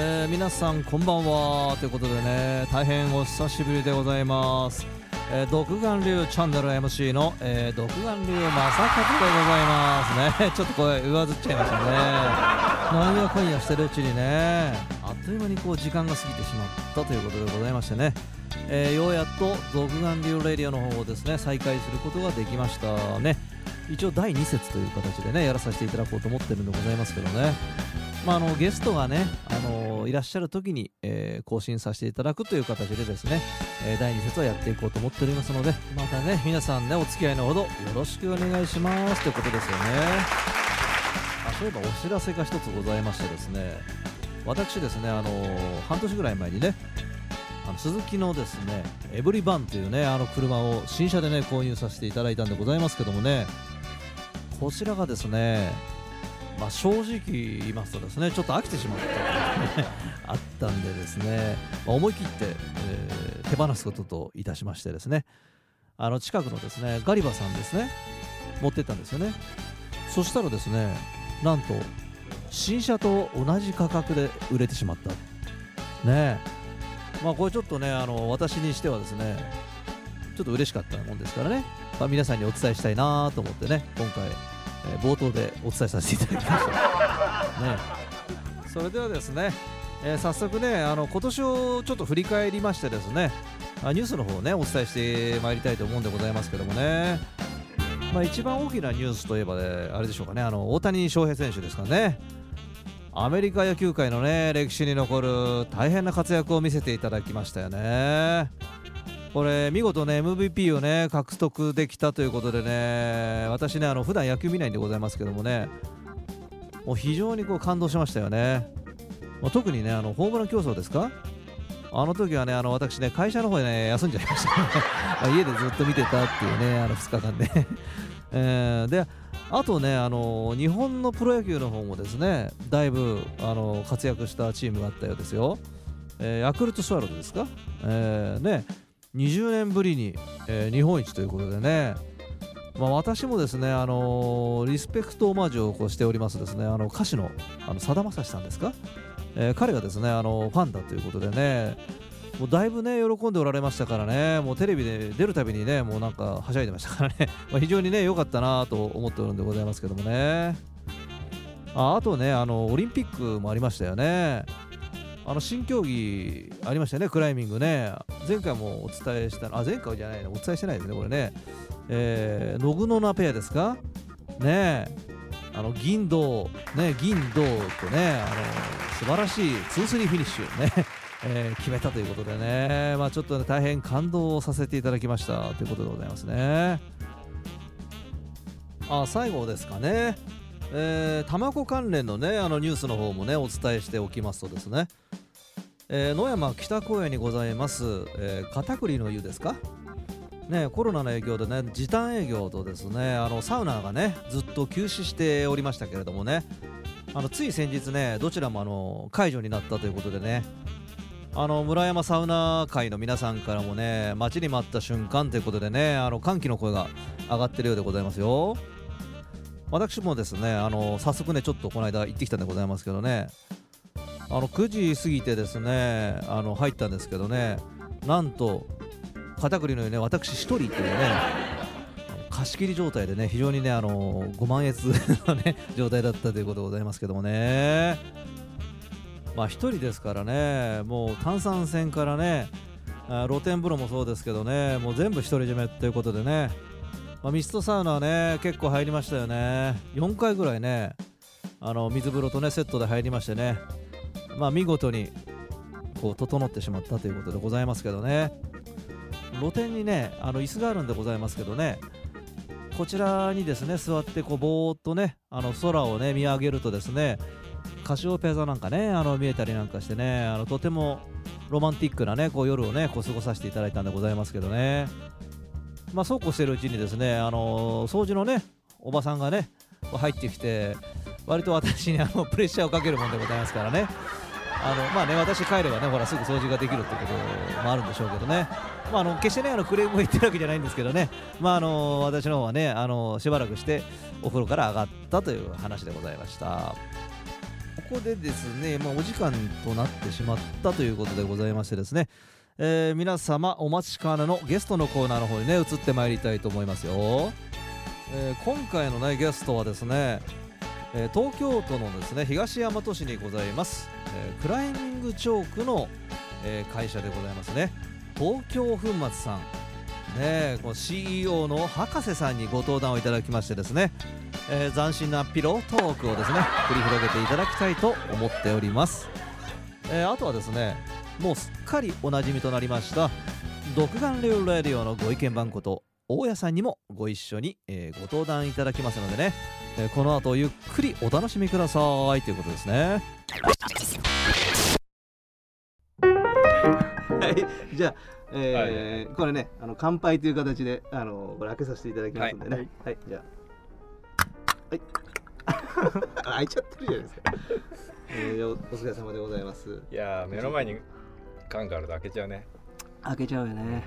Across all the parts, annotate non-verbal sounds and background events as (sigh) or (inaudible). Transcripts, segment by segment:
えー、皆さんこんばんは。ということでね大変お久しぶりでございます、えー、独眼流チャンネル MC の、えー、独眼流正和でございます。ね。(laughs) ちょっと声上ずっちゃいましたね。なんやかんやしてるうちにね。あっという間にこう時間が過ぎてしまったということでございましてね、えー、ようやっと独眼流レディオの方をですね再開することができましたね。一応第2節という形でねやらさせていただこうと思ってるんでございますけどね。まあ、あのゲストがね、あのいらっしゃる時に、えー、更新させていただくという形でですね、えー、第2節はやっていこうと思っておりますのでまたね皆さんねお付き合いのほどよろしくお願いします。ということですよね。あそういえばお知らせが一つございましてですね私ですね、あの半年ぐらい前にねあの鈴木のですねエブリバンというねあの車を新車でね購入させていただいたんでございますけどもねこちらがですねまあ、正直言いますとですねちょっと飽きてしまった (laughs) あったんでですね、まあ、思い切って、えー、手放すことといたしましてですねあの近くのですねガリバさんですね持ってったんですよね。そしたらですねなんと新車と同じ価格で売れてしまった。ねまあこれちょっとねあの私にしてはですねちょっと嬉しかったもんですからね、まあ、皆さんにお伝えしたいなと思ってね今回えー、冒頭でお伝えさせていただきました、ね、それではですね、えー、早速ねあの今年をちょっと振り返りましてですねあニュースの方をねお伝えしてまいりたいと思うんでございますけどもね。まあ、一番大きなニュースといえば、ね、あれでしょうかね。あの大谷翔平選手ですかね。アメリカ野球界のね歴史に残る大変な活躍を見せていただきましたよね。これ見事ね MVP をね獲得できたということでね私ねあの普段野球見ないんでございますけどもねもう非常にこう感動しましたよね、まあ、特にねあのホームラン競争ですか？あの時はねあの私ね会社の方でね休んじゃいました、(laughs) ね家でずっと見てたっていうねあの2日間ね (laughs) えー、であとねあの日本のプロ野球の方もですねだいぶあの活躍したチームがあったようですよ、えー、ヤクルトスワローズですか、えー、ね20年ぶりに、えー、日本一ということでね、まあ、私もですね、あのー、リスペクトオマージュをこうしておりますですね。あの歌手のさだまさしさんですか、えー、彼がですねあのファンだということでね。もうだいぶね喜んでおられましたからね。もうテレビで出るたびにねもうなんかはしゃいでましたからね。(laughs) ま非常にね良かったなと思っておるんでございますけどもね。ああとねあのオリンピックもありましたよね。あの新競技ありましたよね、クライミングね。前回もお伝えしたあ、前回じゃないの、お伝えしてないですね、これね。えー、ノグノナペアですか？ねあの銀銅、ね、銀銅とね、あの素晴らしい2-3フィニッシュね、(laughs) えー、決めたということでね、まあ、ちょっと、ね、大変感動させていただきましたということでございますね。あ最後ですかね。えー、卵関連のねあのニュースの方もねお伝えしておきますとですね、えー、野山北公園にございます、えー、片栗の湯ですか？ね、コロナの影響でね時短営業とですねあのサウナがねずっと休止しておりましたけれどもね。あのつい先日ねどちらもあの解除になったということでね。あの村山サウナ会の皆さんからもね待ちに待った瞬間ということでねあの歓喜の声が上がってるようでございますよ。私もですねあの早速ねちょっとこの間行ってきたんでございますけどね。あの9時過ぎてですねあの入ったんですけどねなんと片栗のようね私1人というね貸し切り状態でね非常にねあの5万円のね状態だったということでございますけどもね。まあ1人ですからねもう炭酸泉からね露天風呂もそうですけどねもう全部独り占めということでねまあ、ミストサウナはね結構入りましたよね。4回ぐらいねあの水風呂とねセットで入りましてね。まあ見事にこう整ってしまったということでございますけどね。露天にねあの椅子があるんでございますけどね。こちらにですね座ってこうぼーっとねあの空をね見上げるとですねカシオペア座なんかねあの見えたりなんかしてねあのとてもロマンティックなねこう夜をねこう過ごさせていただいたんでございますけどね。まあ、そうこうしてるうちにですね、あの掃除のねおばさんがね入ってきて割と私にあのプレッシャーをかけるもんでございますからね。あのまあね私帰ればねほらすぐ掃除ができるってこともあるんでしょうけどね、まあ、あの決してねあのクレームを言ってるわけじゃないんですけどね、まあ、あの私の方はねあのしばらくしてお風呂から上がったという話でございました。こでですね、まあ、お時間となってしまったということでございましてですね、えー皆様お待ちかねのゲストのコーナーの方にね移ってまいりたいと思いますよ、えー今回のねゲストはですね、えー東京都のですね東大和市にございます、えクライミングチョークの、え会社でございますね。東京粉末さん。ねこの CEO の博士さんにご登壇をいただきましてですね、えー斬新なピロートークをですね繰り広げていただきたいと思っております、えーあとはですねもうすっかりおなじみとなりました独眼竜ラディオのご意見番こと大家さんにもご一緒に、えーご登壇いただきますのでね、えーこの後ゆっくりお楽しみください。ということですね。(laughs) はい。じゃあ、えーこれねあの乾杯という形であのこれ開けさせていただきますんでね。はい。はい、じゃあ。はい。(laughs) 開いちゃってるじゃないですか、えーおお疲れ様でございます。いやー目の前に缶があると開けちゃうね。開けちゃうよね。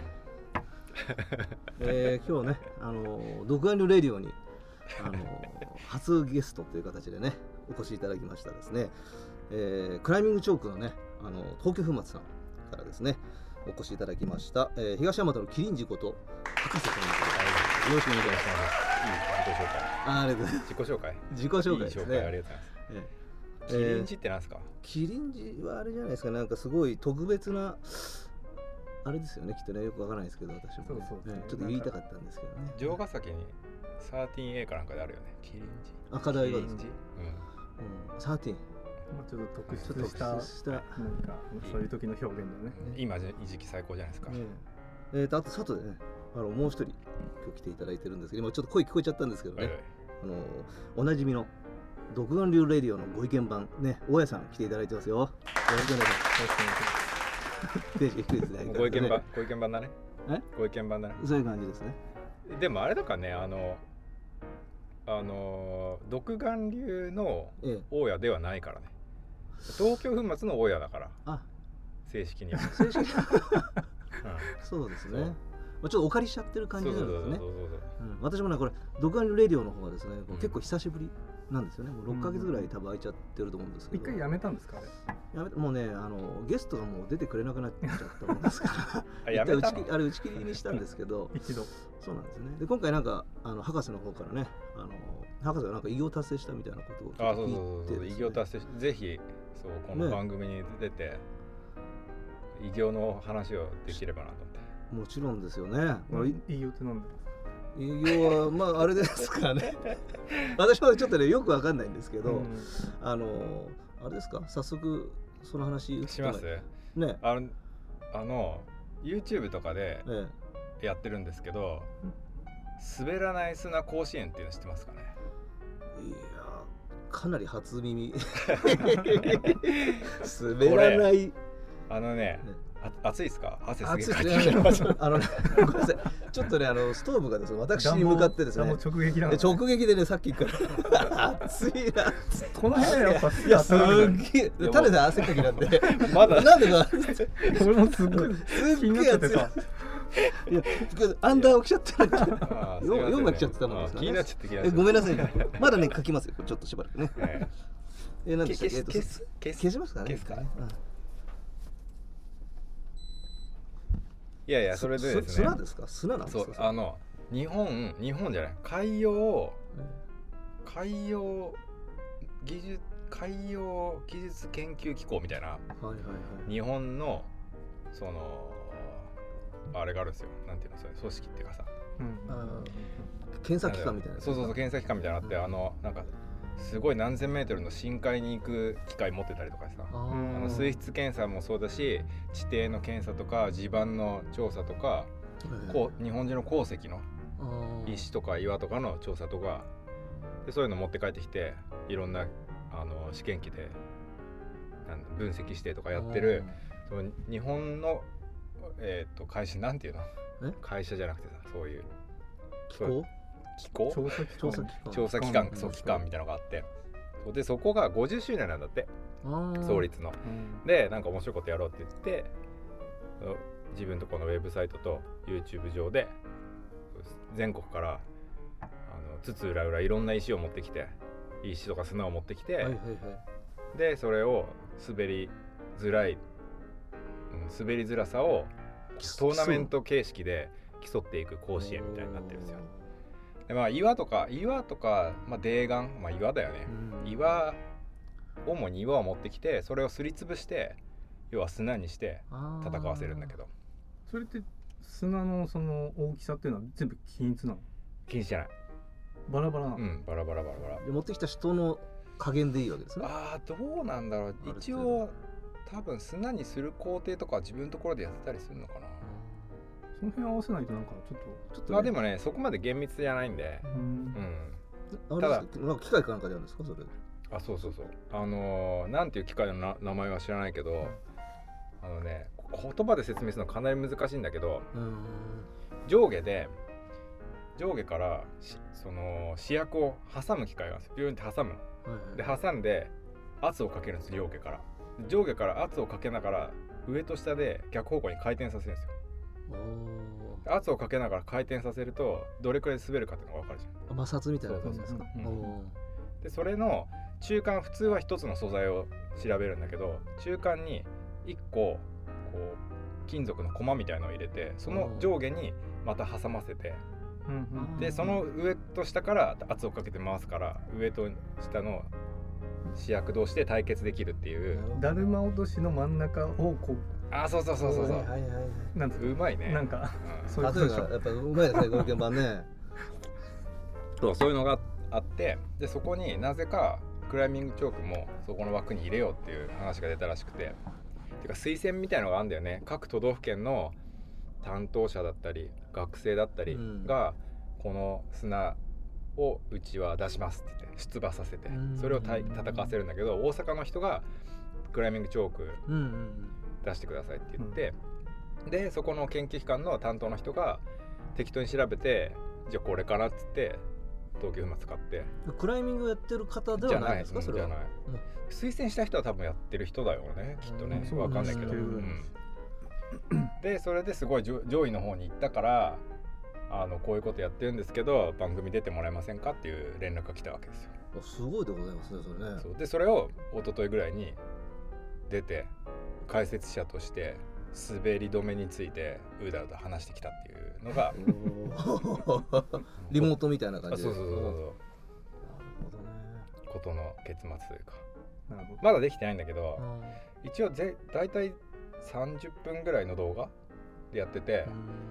(laughs) えー、今日ねあの独眼竜レディオにあの (laughs) 初ゲストという形でねお越しいただきましたですね、えークライミングチョークのねあの東京粉末さんからですねお越しいただきました、えー東大和のキリンジこと博士さんです。よろしくお願いします。あありがとうございます。自己紹介。自己紹介いいです紹介ありねがとうございます。ええキリンジってなんですか、キリンジはあれじゃないですか。なんかすごい特別なあれですよね。きっとねよくわからないですけど私も、ね、そうそうええちょっと言いたかったんですけどね。城ヶ崎に 13A かなんかであるよね。キリンジ。赤台がですかキリンジ。うん、サーティン。まあちょっと特筆した特筆した、ね何かそういう時の表現だよね。うん、今じ時期最高じゃないですか、え。ーとあと外でねあのもう一人今日来ていただいてるんですけど今ちょっと声聞こえちゃったんですけどね、はいはい。あのおなじみの独眼竜レディオのご意見番。ね大家さん来ていただいてますよ。よろしくお願いします。(laughs) テンション低いですね。ご意見番ねご意見番だね。え？ご意見番だね。そういう感じですね。でもあれだかねあのあの独眼竜のええ大家ではないからね。東京粉末の大家だから。あ。正式には、正式に (laughs) うん。そうですね。まあ、ちょっとお借りしちゃってる感じなんですね。私もねこれ独眼竜レディオの方はですね、うん。結構久しぶりなんですよね。もう6ヶ月ぐらい多分空いちゃってると思うんですけど、一回やめたんですか。やめてもうねあのゲストがもう出てくれなくなっちゃったもんですから (laughs) 一回あれ打ち切りにしたんですけど。(laughs) 一度。そうなんですね。で今回なんかあの博士の方からねあの博士がなんか偉業達成したみたいなことをあそうそうそうそう。偉業達成しぜひそうこのね。番組に出て、偉業の話をできればなと思って。もちろんですよね。これいいよってなんだ。偉業はまああれですからね。(laughs) 私もちょっとねよくわかんないんですけど、うん。あのあれですか？早速その話します。ね。あのあの YouTube とかでえやってるんですけど滑らない砂甲子園っていうの知ってますかね？えいやかなり初耳。(laughs) (laughs) 滑らない。あのねねあ暑いですか？汗すげえかいてき (laughs) あの (laughs) ね (laughs) ごめんなさい。ちょっとねあのストーブがですね私に向かってですね。直撃なので直撃でねさっきから。暑いな。この辺やっぱいやすっげえ。もただで汗っかきなんで。まだ。なんでか俺もすっごいすっげえ暑い。いやアンダーを着ちゃってるあーすいませんね。4枚着ちゃってたもんですからねあ気になっちゃって気になっちゃって。えごめんなさいね。まだね書きますよ。ちょっとしばらくね。ええ。なんえでした消す？消しますかね。消すか？ねうんいやいやそれでですね。砂ですか？砂なんですそかうあの日本日本じゃない。海洋海洋技術海洋技術研究機構みたいなはいはいはい。日本のそのあれがあるんですよ。なんていうのそれ？組織っていうかさ。うん検査機関みたいなそうそうそう検査機関みたいなのあって、うん。あのなんかすごい何千メートルの深海に行く機械持ってたりとかさ。あの水質検査もそうだし地底の検査とか地盤の調査とかこう日本中の鉱石の石とか岩とかの調査とかでそういうの持って帰ってきていろんなあの試験機で分析してとかやってるその日本の、えー、と会社なんていうの？え？会社じゃなくてさそういう。機構機構調査機調査機関。調査機関うん。そう機関みたいなのがあって。でそこが50周年なんだって。創立の。うん。でなんか面白いことやろうって言って自分とこのウェブサイトと YouTube 上で全国からあの津々浦々いろんな石を持ってきて石とか砂を持ってきて、はいはいはい。でそれを滑りづらい、うん、滑りづらさをトーナメント形式で競っていく甲子園みたいになってるんですよでまあ岩とか岩とか、まあ、泥岩まあ岩だよね。うん。岩主に岩を持ってきてそれをすりつぶして要は砂にして戦わせるんだけど。それって砂のその大きさっていうのは全部均一なの？気にしてない。バラバラなの、うんバラバラバラバラ。で持ってきた人の加減でいいわけですね。あーどうなんだろう。一応多分砂にする工程とかは自分のところでやってたりするのかなその辺合わせないとなんかちょっとちょっと、ね、まあでもねそこまで厳密じゃないんで。うん。うん。あれですか？なんか機械かなんかでやるんですか？それ。あそうそうそう。あのーなんていう機械のな名前は知らないけどあのね言葉で説明するのかなり難しいんだけどうん。上下で上下からしその試薬を挟む機械があるんですよ。ビューンって挟むはいで挟んで圧をかけるんです上下から。上下から圧をかけながら上と下で逆方向に回転させるんですよ。お圧をかけながら回転させるとどれくらい滑るかっていうのが分かるじゃん。ー摩擦みたいな感じですか？でそれの中間普通は一つの素材を調べるんだけど中間に1個こう金属の駒みたいのを入れてその上下にまた挟ませてでその上と下から圧をかけて回すから上と下の試薬同士で対決できるっていう。だるま落としの真ん中をこあそうそうそうそうそう。はいはいはいなんつううまいね。なんかうん。そういうこやっぱうまいですねご意見番ね。そうそういうのがあってでそこになぜかクライミングチョークもそこの枠に入れようっていう話が出たらしくて。てか推薦みたいのがあるんだよね。各都道府県の担当者だったり学生だったりうん。がこの砂をうちは出しますって言って出馬させて。うん。それをたい戦わせるんだけど大阪の人がクライミングチョークうんうん出してくださいって言って、でそこの研究機関の担当の人が適当に調べてじゃあこれかなっつって東京馬使って。うんクライミングやってる方ではないんですか？それはうんじゃない、うん推薦した人は多分やってる人だよね。きっとね。うん。わかんないけど、そうん。でそれですごい上上位の方に行ったからあのこういうことやってるんですけど番組出てもらえませんかっていう連絡が来たわけですよ、あすごいでございますねそれね。でそれを一昨日ぐらいに出て解説者として滑り止めについてうだうだ話してきたっていうのがリモートみたいな感あじで。そうそうそうそう。なるほどね。ことの結末というかまだできてないんだけどう一応ぜ大体30分ぐらいの動画でやっててん。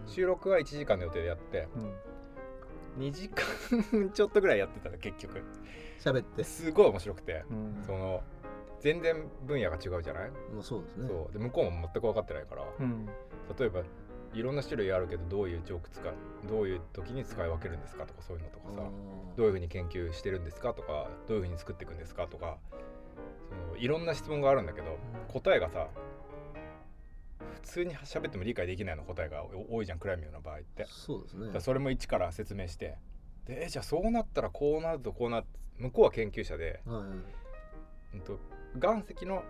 収録は1時間の予定でやってうん。2時間ちょっとぐらいやってたの結局。喋って。すごい面白くてうん。その全然分野が違うじゃない、まあそうですね。そう。で向こうも全く分かってないから。うん。例えばいろんな種類あるけどどういうジョーク使うどういう時に使い分けるんですかとかそういうのとかさ。どういうふうに研究してるんですかとかどういうふうに作っていくんですかとか。そのいろんな質問があるんだけど答えがさ普通に喋っても理解できないの答えが多いじゃんクライミングの場合って。そうですね。それも一から説明してでえじゃあそうなったらこうなるとこうなって向こうは研究者で、はいはい。うん、と岩石の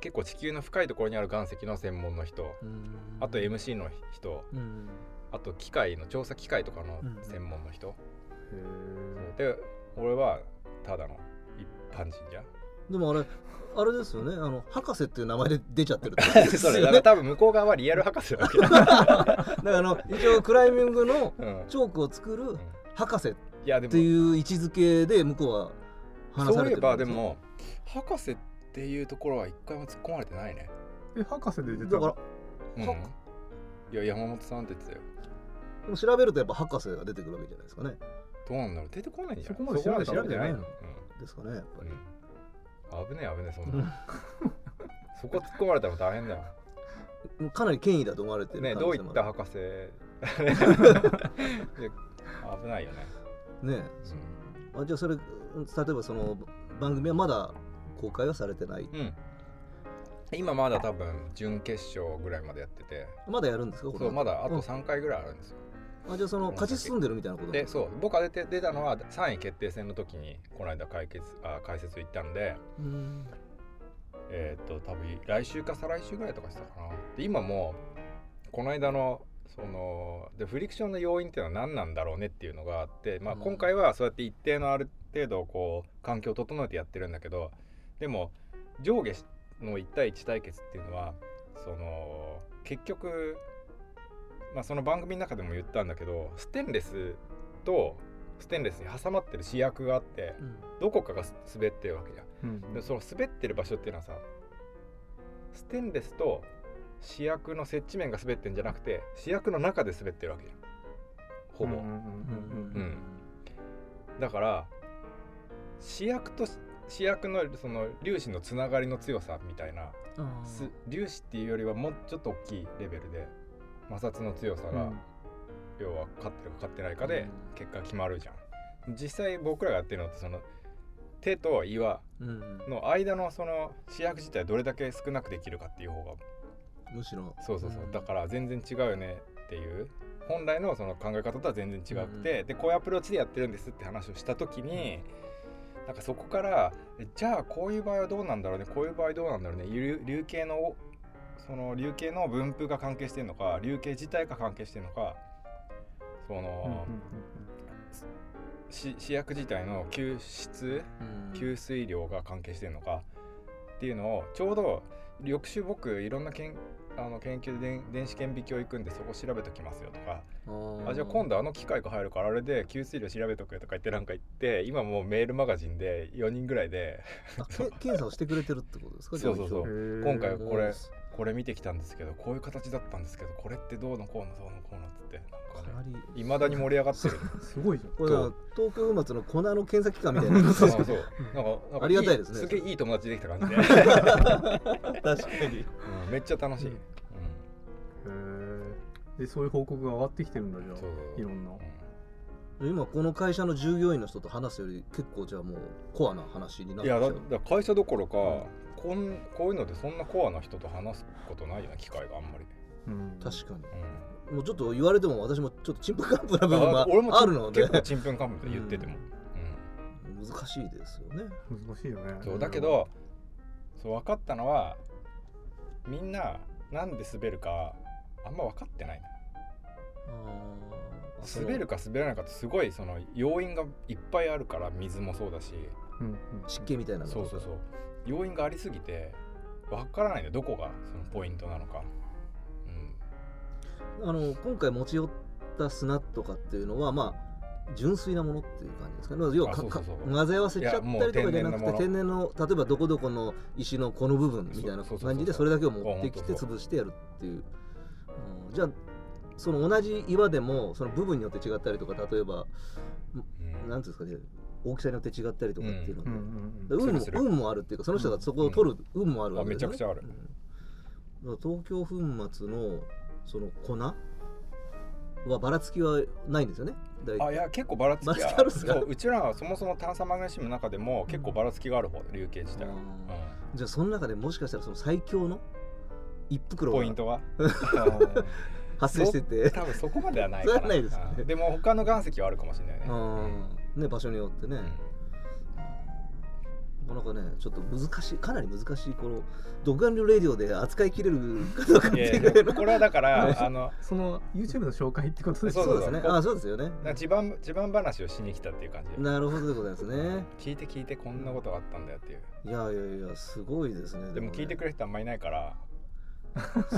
結構地球の深いところにある岩石の専門の人。うん。あと MC の人。うん。あと機械の調査機械とかのうん専門の人、へで俺はただの一般人じゃん。でもあれあれですよね。あの博士っていう名前で出ちゃってるってこと (laughs) ですそれよ。ねだから多分向こう側はリアル博士だわけ、(laughs) だからあの一応クライミングのうん。チョークを作る博士っていう位置づけで向こうは話されてるそういえばでも博士っていうところは一回も突っ込まれてないね。え博士で出ただからうん。はいや山本さんって言ってたよ。でも調べるとやっぱ博士が出てくるわけじゃないですかね。どうなんだろう？出てこないんじゃんそこまで調べたそこまで調べてないの、ですかねやっぱり、うん。うん、危ねえ危ねえそんうん。な (laughs) そこ突っ込まれたら大変だよ。もうかなり権威だと思われてるね可どういった博士？(laughs) で危ないよね、るねあじゃあそれ例えばその番組はまだ公開はされてない。うん、今まだ多分準決勝ぐらいまでやってて。まだやるんですか？そうまだあとうん。3回ぐらいあるんですよ、あじゃあその勝ち進んでるみたいなことでそう。僕が出て出たのは3位決定戦の時にこの間解決あ解説行ったんで。うん。えっ、と多分来週か再来週ぐらいとかしたかな。で今もこの間のそのでフリクションの要因っていうのは何なんだろうねっていうのがあって、まあ、うん。今回はそうやって一定のある程度こう環境を整えてやってるんだけどでも上下の1対1対決っていうのはその結局、まあ、その番組の中でも言ったんだけどステンレスとステンレスに挟まってる試薬があってどこかがす滑ってるわけじゃん。うん。でその滑ってる場所っていうのはさステンレスと試薬の接地面が滑ってるんじゃなくて試薬の中で滑ってるわけじゃん。ほぼ、うんうんうん。うん。だから試薬と試薬のその粒子のつながりの強さみたいなす粒子っていうよりはもうちょっと大きいレベルで摩擦の強さが、要は勝ってるか勝ってないかで結果決まるじゃん。実際僕らがやってるのってその手と岩うん。の間のその試薬自体どれだけ少なくできるかっていう方がむしろ。そうそうそう、うん。だから全然違うよねっていう。本来のその考え方とは全然違くて、でこういうアプローチでやってるんですって話をした時に、なんかそこからえじゃあこういう場合はどうなんだろうねこういう場合どうなんだろうね流流形のその流形の分布が関係してるのか流形自体が関係してるのかその、試薬自体の吸湿うん。吸水量が関係してるのかっていうのをちょうど翌週僕いろんなけんあの研究で電電子顕微鏡行くんでそこ調べときますよとか。ああじゃあ今度あの機械が入るからあれで吸水量調べとくよとか言ってなんか言って今もうメールマガジンで4人ぐらいで。検査をしてくれてるってことですか？そうそうそう。今回はこれうんこれ見てきたんですけどこういう形だったんですけどこれってどうのこうのどうのこうのっつってかなりいまだに盛り上がってる。すごいじゃん。これは東京粉末の粉の検査機関みたいな。そうそうなんかなんかありがたいですね。すげえいい友達できた感じで、確かに。うんめっちゃ楽しい、うん。うんへー。でそういう報告が上がってきてるんだじゃあいろんな。今この会社の従業員の人と話すより結構じゃあもうコアな話になっいやだてきちゃう。だ会社どころか、こんこういうのでそんなコアな人と話すことないよね機会があんまり、うん。確かに。うん。もうちょっと言われても私もちょっとちんぷんかんぷんな部分があ俺もちあるので。結構ちんぷんかんぷんで言ってても、難しいですよね。難しいよね。うんそうだけどそう分かったのはみんななんで滑るかあんま分かってない滑るか滑らないかってすごいその要因がいっぱいあるから水もそうだし。うんうん。湿気みたいなのそうそうそう要因がありすぎて分からないんだよ。どこがそのポイントなのか、うん、あの今回持ち寄った砂とかっていうのはまあ純粋なものっていう感じですかね。要は混ぜ合わせちゃったりとかじゃなくて天天然の例えばどこどこの石のこの部分みたいな感じでそれだけを持ってきて潰してやるっていう、うんじゃあその同じ岩でもその部分によって違ったりとか例えばうん。なんていうんですかね大きさによって違ったりとかっていうので、運も運もあるっていうかその人がそこを取る運もあるわけですよねあめちゃくちゃある。東京粉末のその粉はばらつきはないんですよね？あいや結構ばらつきあるそううちらはそもそも炭酸マグネシウムの中でも結構ばらつきがある方で流形自体うじゃあその中でもしかしたらその最強の？一ん袋がポイントは？(laughs) 発生してて。多分そこまではないかないですでも他の岩石はあるかもしれないね、うんね場所によってね、なかなかねちょっと難しいかなり難しいこの独眼流レディオで扱いきれるかどうかっていうやこれはだから (laughs) あのその YouTube の紹介ってことですそうですねそうあそうですよね。なんか地盤地盤話をしに来たっていう感じ。なるほどでございますね。聞いて聞いてこんなことがあったんだよっていう。いやいやいやすごいですね。でも聞いてくれれる人あんまいないから、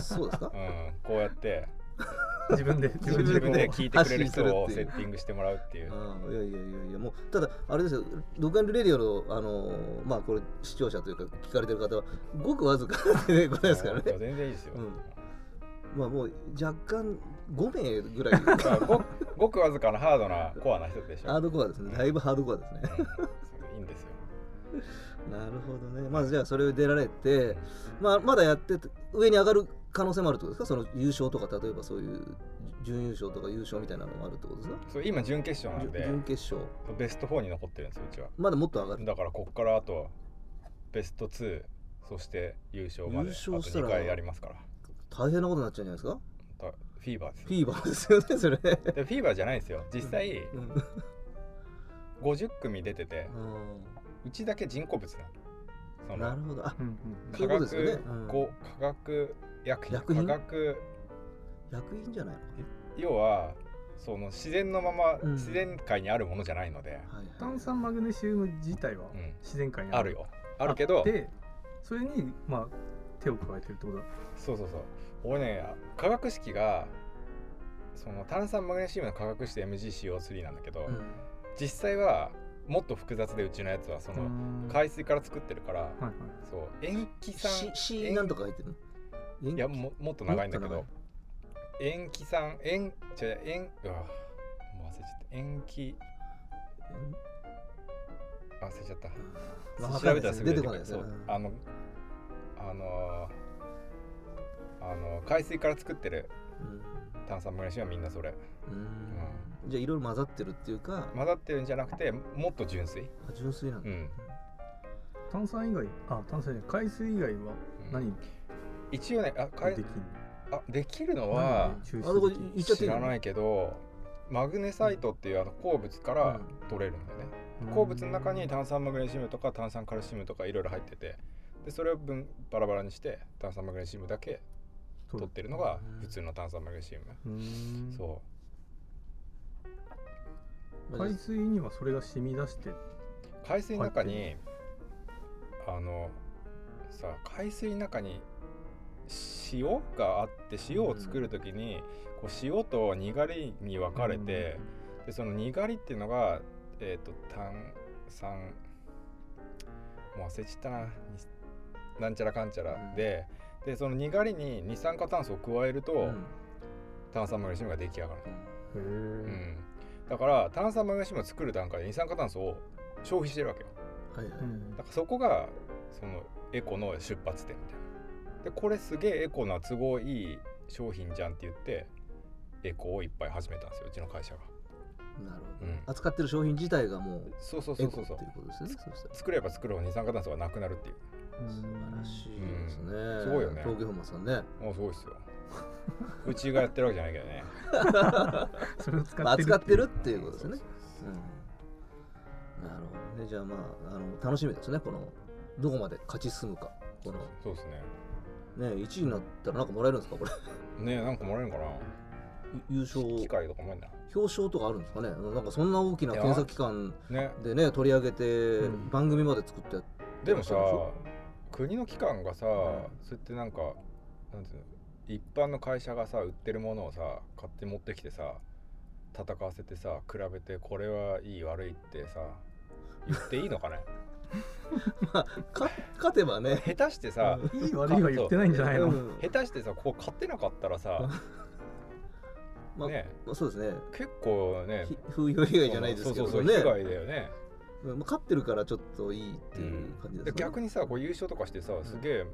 そうですか？うん、こうやって (laughs) 自分で自分で聞いてくれる人をセッティングしてもらうっていう。いやいやいやいやもうただあれですよ独眼流レディオのあのまあこれ視聴者というか聞かれてる方はごくわずかでございますからね。全然いいですよ、うん。まあもう若干5名ぐらい。(laughs) まあごごくわずかなハードなコアな人でしょハードコアですね。だいぶハードコアですね。うん。いいんですよ。なるほどね。まずじゃあそれを出られて、まあ、まだやってて上に上がる可能性もあるってことですか？その優勝とか例えばそういう準優勝とか優勝みたいなのもあるってことですか？そう今準決勝なんで。準準決勝。ベスト4に残ってるんですようちは。まだもっと上がる。だからこっからあとベスト2そして優勝まで優勝したら2回やりますから。大変なことになっちゃうんじゃないですか？だフィーバーですフィーバーですよねそれ、でフィーバーじゃないんですよ。実際うん。50組出ててうちだけ人工物なの。なるほど。あうんうんそういうこと化学、ですよね。うんこう化学薬品？薬品？化学。薬品じゃないの？要はその自然のまま、うん。自然界にあるものじゃないので、はいはい。炭酸マグネシウム自体はうん。自然界にある。よ。あるけどでそれにまあ手を加えてるってこと？だそうそうそう。俺ね化学式がその炭酸マグネシウムの化学式で MgCO3 なんだけど、うん。実際はもっと複雑でうちのやつはそのうん。海水から作ってるから、はいはい。そう塩基酸 C, C 塩なんとか入ってるの？いやももっと長いんだけど。塩基酸塩じゃ塩うわもう忘れちゃった。塩基あ忘れちゃった。まあ調べたらすぐ出てくるいですよ。ねあのあのあの海水から作ってる炭酸マグネシウムはみんなそれ。うん。うん。じゃあいろいろ混ざってるっていうか。混ざってるんじゃなくてもっと純粋。あ純粋なんだ。うん。炭酸以外あ炭酸海水以外は何？一応ねあかいできんあできるのはあっちゃって知らないけどマグネサイトっていうあの鉱物から取れるんだよね、鉱物の中に炭酸マグネシウムとか炭酸カルシウムとかいろいろ入っててでそれを分バラバラにして炭酸マグネシウムだけ取ってるのが普通の炭酸マグネシウム、うーん。そまあ海水にはそれが染み出して？う海水の中にあのさ海水の中に塩があって塩を作る時に、こう塩とにがりに分かれて、でそのにがりっていうのがえっ、と炭酸もう忘れちゃったな。になんちゃらかんちゃらで、でそのにがりに二酸化炭素を加えると、うん。炭酸マグネシウムが出来上がる、へうえ。ん、だから炭酸マグネシウムを作る段階で二酸化炭素を消費してるわけよ。はいはい。うんだからそこがそのエコの出発点みたいなでこれすげえエコな都合いい商品じゃんって言ってエコをいっぱい始めたんですようちの会社が。なるほど。うん。扱ってる商品自体がもうそうそうそうう。そうそう作れば作るほど二酸化炭素がなくなるっていう。うん素晴らしいですね、うん。すごいよね。東京本間さんね。もうすごいっすよ。うちがやってるわけじゃないけどね。(laughs) それを使まあってる扱ってるっていうことですね。そうそううん。なるほどね。じゃあまああの楽しみですね。このどこまで勝ち進むか。この。そうですねね1位になったらなんかもらえるんですかこれ？ねえなんかもらえるのかな？優勝。機械とかもんだ表彰とかあるんですかね？なんかそんな大きな検査機関ねでね取り上げてうん。番組まで作ってでもさ国の機関がさ、そうやってなんかなんていうの一般の会社がさ売ってるものをさ買って持ってきてさ戦わせてさ比べてこれはいい悪いってさ言っていいのかね？(laughs) (laughs) か勝てばね。下手してさ、いい悪いは言ってないんじゃないの、う。ん。下手してさこう買ってなかったらさまあね。まあそうですね。結構ね。ひ風評被害じゃないですけどね。そうそうそう被害だよね。うん。まあ勝ってるからちょっといいっていう感じですね、で逆にさこう優勝とかしてさすげえ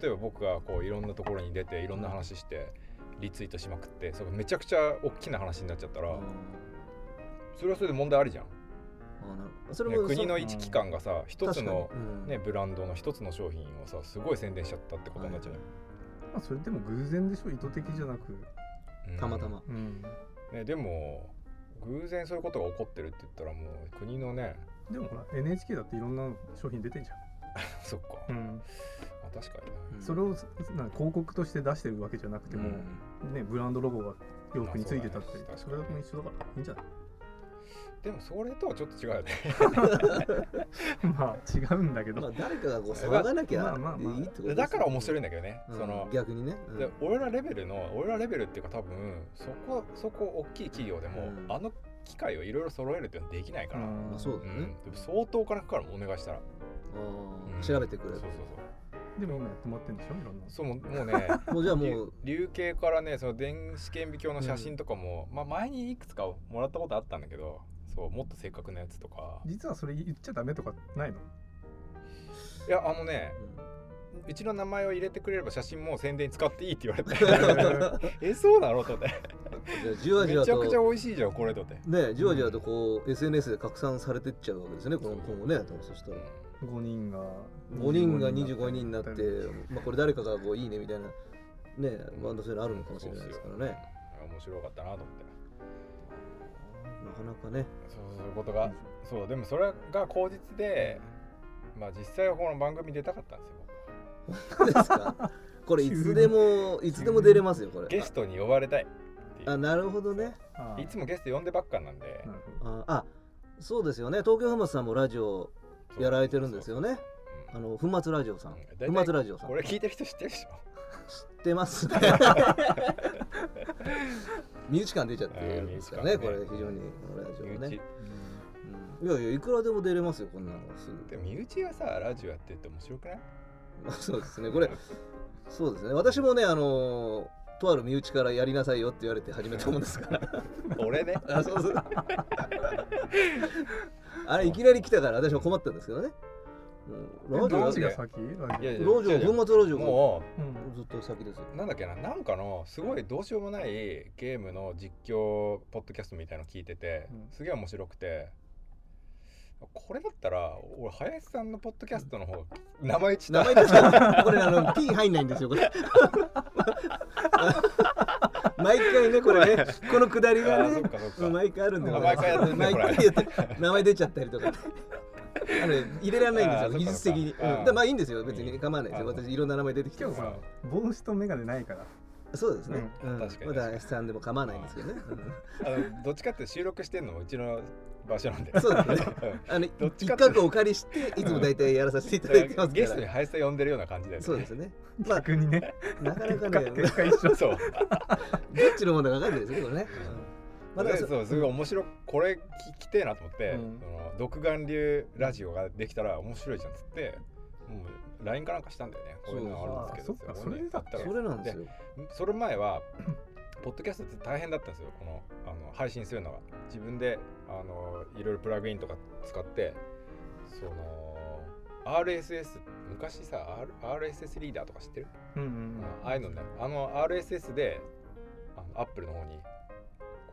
例えば僕がこういろんなところに出ていろんな話してリツイートしまくってそれめちゃくちゃ大きな話になっちゃったらうん。それはそれで問題ありじゃん、あなるそれね、も国のい一機関がさ一つの、ね、ブランドの一つの商品をさすごい宣伝しちゃったってことになっちゃうよ、まあ、それでも偶然でしょ？意図的じゃなく、うん。たまたま、うん、ね、でも偶然そういうことが起こってるって言ったらもう国のねでもほら NHK だっていろんな商品出てんじ (laughs) そっか、ゃん、うん、あ確かにそれをなんか広告として出してるわけじゃなくても、ね、ブランドロゴが洋服についてたって、まあそね。それも一緒だからいいんじゃない？でもそれとはちょっと違うよね。まあ違うんだけど、まあ誰かがこう騒がなきゃまあまあまあ。いいってことですよだから面白いんだけどね、うんその逆にね、うん。で俺らレベルの俺らレベルっていうか多分そこそこ大きい企業でも、うん。あの機械をいろいろ揃えるっていうのはできないから、うん。まあそうだよね、うん。でも相当お金かかるもんお願いしたら、調べてくれる。そうそうでも今やってもらってるんでしょ？いろんなそうそうもうもうね。(laughs) もうじゃあも流う。流形からねその電子顕微鏡の写真とかも、まあ前にいくつかもらったことあったんだけどそうもっと正確なやつとか。実はそれ言っちゃダメとかないの？いやあのねうちの名前を入れてくれれば写真も宣伝に使っていいって言われて。(laughs) えそうなの？とってじゃあじわじわとめちゃくちゃ美味しいじゃんこれと。って、ねじわじわとこう SNS で拡散されてっちゃうわけですねこの今後ねそしたら。5人が5人が25人になって、まあ、これ誰かがこういいねみたいなねバンドそういうのあるのかもしれないですからね。面白かったなと思ってなかなかね。そうそういうことがそうでもそれが口実でまあ実際はこの番組出たかったんですよ。本当ですか？(laughs) これいつでもいつでも出れますよこれ。ゲストに呼ばれたいあなるほどね。い。つもゲスト呼んでばっかなんで。ああそうですよね。東京ハマスさんもラジオやられてるんですよね。うんあの粉末ラジオさん。大体粉末ラジオさん。これ聞いてる人知ってるでしょ。知ってますね身内感出ちゃってるんですからねね。これ非常にこのラジオはねいやいやいくらでも出れますよこんなのすぐ。でも身内がさラジオやってって面白くない？まあそうですね。これそうですね。私もねあのとある身内からやりなさいよって言われて始めたもんですから。(laughs) 俺ね。あそうそう。あれいきなり来たから私は困ったんですけどね、うん、ラジオどが先？ラジいやいやオ粉末ラジオがもずっと先ですよ。うなんだっけな？なんかのすごいどうしようもないゲームの実況ポッドキャストみたいの聞いてて、うん。すげえ面白くてこれだったら俺林さんのポッドキャストの方が名前ち名前ですか？これあの P 入んないんですよこれ。(laughs) 毎回ねこれねこのくだりがあーそねっかそっか。毎回あるんであ毎回やってんね毎これ。回言って名前出ちゃったりとか。ねあの入れられないんですよ技術的に、うん。でまあいいんですよ。別に構わないですよ。うん。私いろんな名前出てきても。さ帽子と眼鏡ないから。そうですね、うん。確かに。まだ S さんでも構わないんですけどね、あのどっちかって収録してんのもうちの場所なんで。うんそうですね。うん。あのどっち一角をお借りしていつも大体やらさせていただいてますかゲストにら林さん呼んでるような感じだよね。そうですね。(laughs) まあ逆にね。なかなかね。(laughs) 結果一緒そう。(laughs) どっちのものか分かんないですけどね、まあそうすごい面白いこれ聞きてえなと思って、うん。その独眼流ラジオができたら面白いじゃんっつってもう LINE かなんかしたんだよね。こういうのがあるんですけどそれだったら。それなんですよ。それ前はポッドキャストって大変だったんですよ。このあの配信するのが。自分であのいろいろプラグインとか使ってその RSS 昔さ、R、RSS リーダーとか知ってる、うんうんああいうのね。あの RSS であの Apple の方に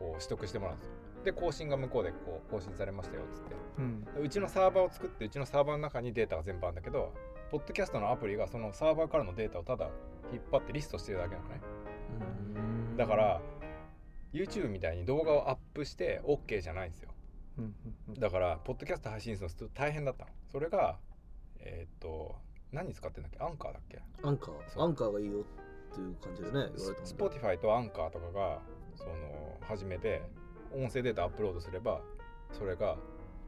こう取得してもらうんですよ。で更新が向こうでこう更新されましたよっつって。うん。うちのサーバーを作ってうちのサーバーの中にデータが全部あるんだけどポッドキャストのアプリがそのサーバーからのデータをただ引っ張ってリストしてるだけなのね。うん。だから YouTube みたいに動画をアップして OK じゃないんですよ。だからポッドキャスト配信するの大変だったの。それがえーっと何使ってんだっけ？アンカーだっけ？アンカー。アンカーがいいよっていう感じでね言われたスポティファイとアンカーとかがその初めて音声データアップロードすればそれが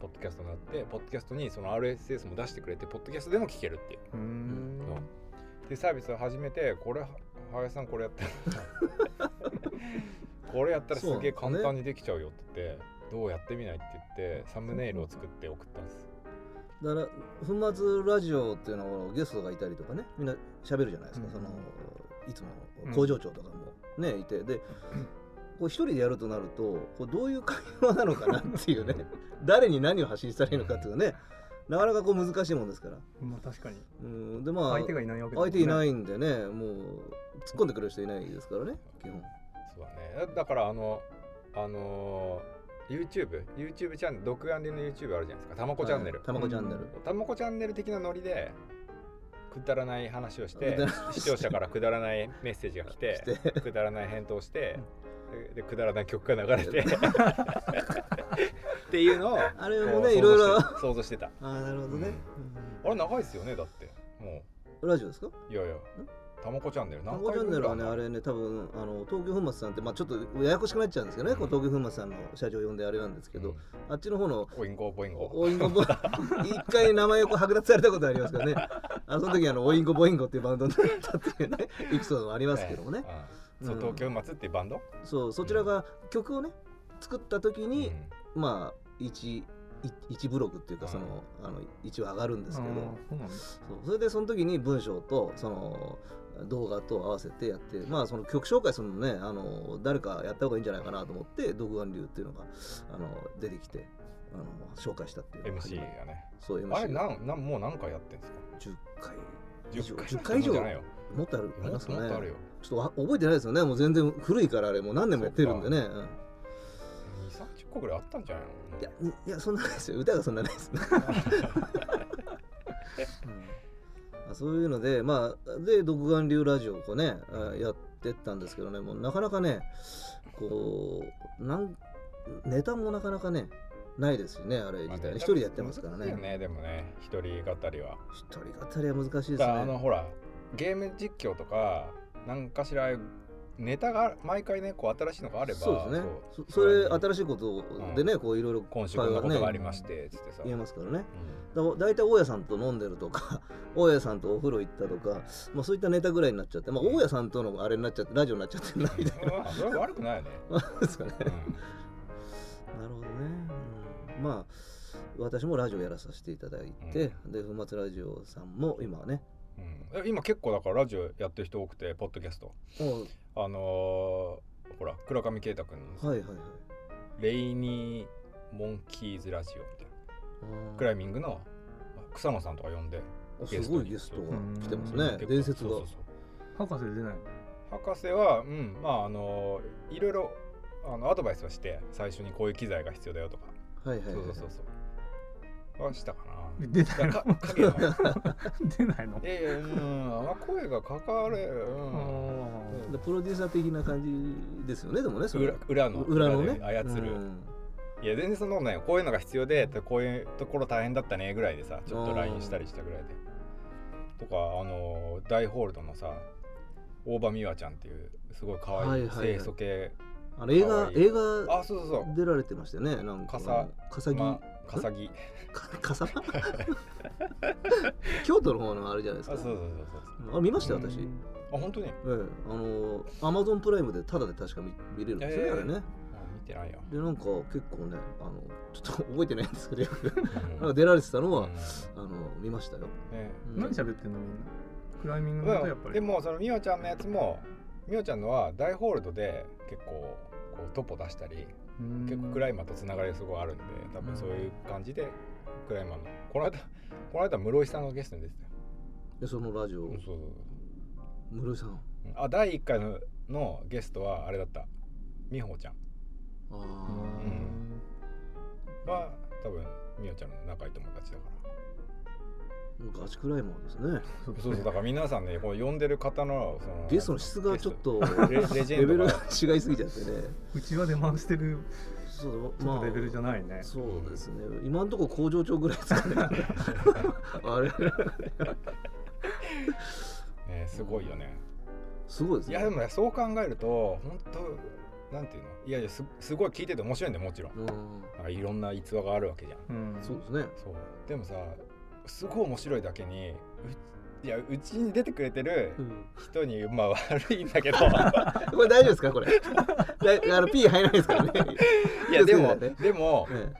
ポッドキャストになってポッドキャストにその RSS も出してくれてポッドキャストでも聞けるっていう。うでサービスを始めてこれ林さんこれやったら (laughs) これやったらすげえ簡単にできちゃうよって言ってどうやってみないって言ってサムネイルを作って送ったんです。だから粉末ラジオっていうのはゲストがいたりとかねみんな喋るじゃないですか、うん。そのいつもの工場長とかもね、いて。でこう一人でやるとなるとこうどういう会話なのかなっていうね。誰に何を発信したらいいのかっていうのね。なかなかこう難しいもんですから。まあ確かに。うん。でまあ相手がいないわけ相手いないいんでねもう突っ込んでくれる人いないですからね基本。そうだね。だからあのあのー YouTube YouTube チャンネル独眼流の YouTube あるじゃないですか。たまこチャンネル、たまこチャンネル、たまこチャンネル的なノリでくだらない話をして視聴者からくだらないメッセージが来て (laughs) くだらない返答してででくだらない曲が流れて。(laughs) っていうのをあれもこうねいろいろ想像してた。ああなるほどね、あれ長いですよねだって。もう。んラジオですか？ういやいや。たまこチャンネルタ何コチャンネルはね、分あれね、多分あの東京粉末さんって、まあ、ちょっとややこしくなっちゃうんですけどね、こう東京粉末さんの社長呼んであれなんですけど、あっちの方のオインゴボインゴオインゴボ一回名前をこう剥奪されたことありますからね、あのその時あのオインゴボインゴっていうバンドになったっていうね、エピソードもありますけどもね、うんそううん東京松っていうバンド？そうそちらが曲をね、作った時に、うん。まあ、一一ブログっていうか、そのあの一応上がるんですけど、そうそれでその時に文章とその動画と合わせてやってまあその曲紹介するのねあの誰かやった方がいいんじゃないかなと思って独眼流っていうのがあの出てきてあの紹介したっていう MC がね。そう MC あれがなんなんもう何回やってんですか？10回10 10回以上。もっとあるありもっますかね。ともっとあるよ。ちょっとわ覚えてないですよね。もう全然古いからあれも。う何年もやってるんでね。うん2、30個ぐらいあったんじゃないの？いやいやそんなないです。よ歌がそんなないです。ね (laughs) あそういうのでまあで独眼流ラジオをこうねあやってったんですけどね。もうなかなかねこうなんネタもなかなかねないですよねあれ自体ね一人でやってますからね。ねでもね。一人語りは。一人語りは難しいですだからあのねほらゲーム実況とか何かしらネタが毎回ねこう新しいのがあればそうですね。それ新しいことでね、こういろいろ今週こんなことがありましてつってさ、言えますからね。うん。だ大体大家さんと飲んでるとか (laughs) 大家さんとお風呂行ったとか、まあ、そういったネタぐらいになっちゃって、まあ、大家さんとのあれになっちゃってラジオになっちゃってるなみたいなまあそれは悪くないよね、(laughs) ですかね。うん。なるほどね、うんまあ私もラジオやらさせていただいて、で粉末ラジオさんも今はね。うん。え今結構だからラジオやってる人多くてポッドキャスト。もあのーほら倉上啓太君のうはいはいはい。レイニーモンキーズラジオみたいな。クライミングの草野さんとか呼んであすごいゲストが来てますうん。ね伝説が。そうそうそう博士出ない博士はうんまああのいろいろあのアドバイスをして最初にこういう機材が必要だよとか、はいはいはいそうそうそうそう。はしたかな。出ないの。(laughs) 出ないの？いやいやうん。あ声がかかる、うん。でプロデューサー的な感じですよねでもね裏裏の裏のね。で操る、うん。いや全然そんなことないよこういうのが必要でこういうところ大変だったねぐらいでさちょっと LINE したりしたぐらいで。とかあの大ホールドのさ大場美和ちゃんっていうすごい可愛い。清楚系あの映画映画あそうそうそう。出られてましたよね。なんかかさかさぎ、まかさぎかかさ京都の方のあれじゃないですか。あそうそうそうそうあ見ましたよ私、えあ本当に？えあのアマゾンプライムでタダで確か見見れるんですよね、ええあれね。てないよ、でなんか結構ねあのちょっと覚えてないんですけど。なん。(laughs) か出られてたのは、うん。あの見ましたよ、ね。うん。何喋ってんのみんな？クライミングのことやっぱり。でもその美和ちゃんのやつも美和ちゃんのは大ホールドで結構こうトポ出したりうん。結構クライマーとつながりがすごいあるんで多分そういう感じでクライマーのこの間この間室井さんがゲストに出てたよ。でそのラジオ。そうそう室井さん。そうあ第1回ののゲストはあれだった。美穂ちゃん。あうあ、ん。は多分美穂ちゃんの仲いい友達だからガチクライマーですね。そうそうだから皆さんねこう呼んでる方のそのゲストの質がちょっとレベルが違いすぎちゃってね。うちわで回してるそうちょっとレベルじゃないね、そうですね。今のところ工場長ぐらいですかね。あれ。ねすごいよね。すごいですね。いやでもねそう考えると本当なんていうの？いやいやすすごい聞いてて面白いんだよもちろん。うん。いろんな逸話があるわけじゃん。うん。そうですね。そう。でもさすごい面白いだけにういやうちに出てくれてる人にまあ悪いんだけど。(laughs) これ大丈夫ですかこれ？(laughs) だあの P 入らないですからね。(laughs) いやでもでもえ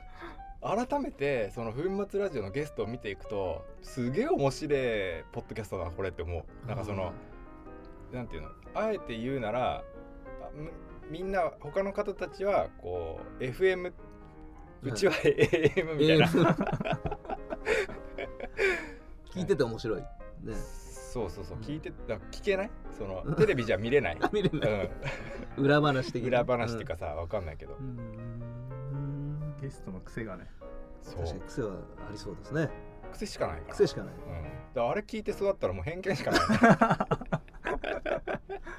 改めてその粉末ラジオのゲストを見ていくとすげえ面白いポッドキャストだなこれって思う。なんかそのなんていうの？あえて言うならみんな他の方たちはこう FM うちは AM みたいな、(laughs) 聞いてて面白い。ね。そうそうそう。聞いてだ聞けない？そのテレビじゃ見れない、あ (laughs) 見れない。うん、裏話的な。裏話っていうかさわかんないけど、うん。うん。ゲストの癖がね。そう。確かに癖はありそうですね。癖しかないから。癖しかない。うん、だからあれ聞いて育ったらもう偏見しかない。(laughs)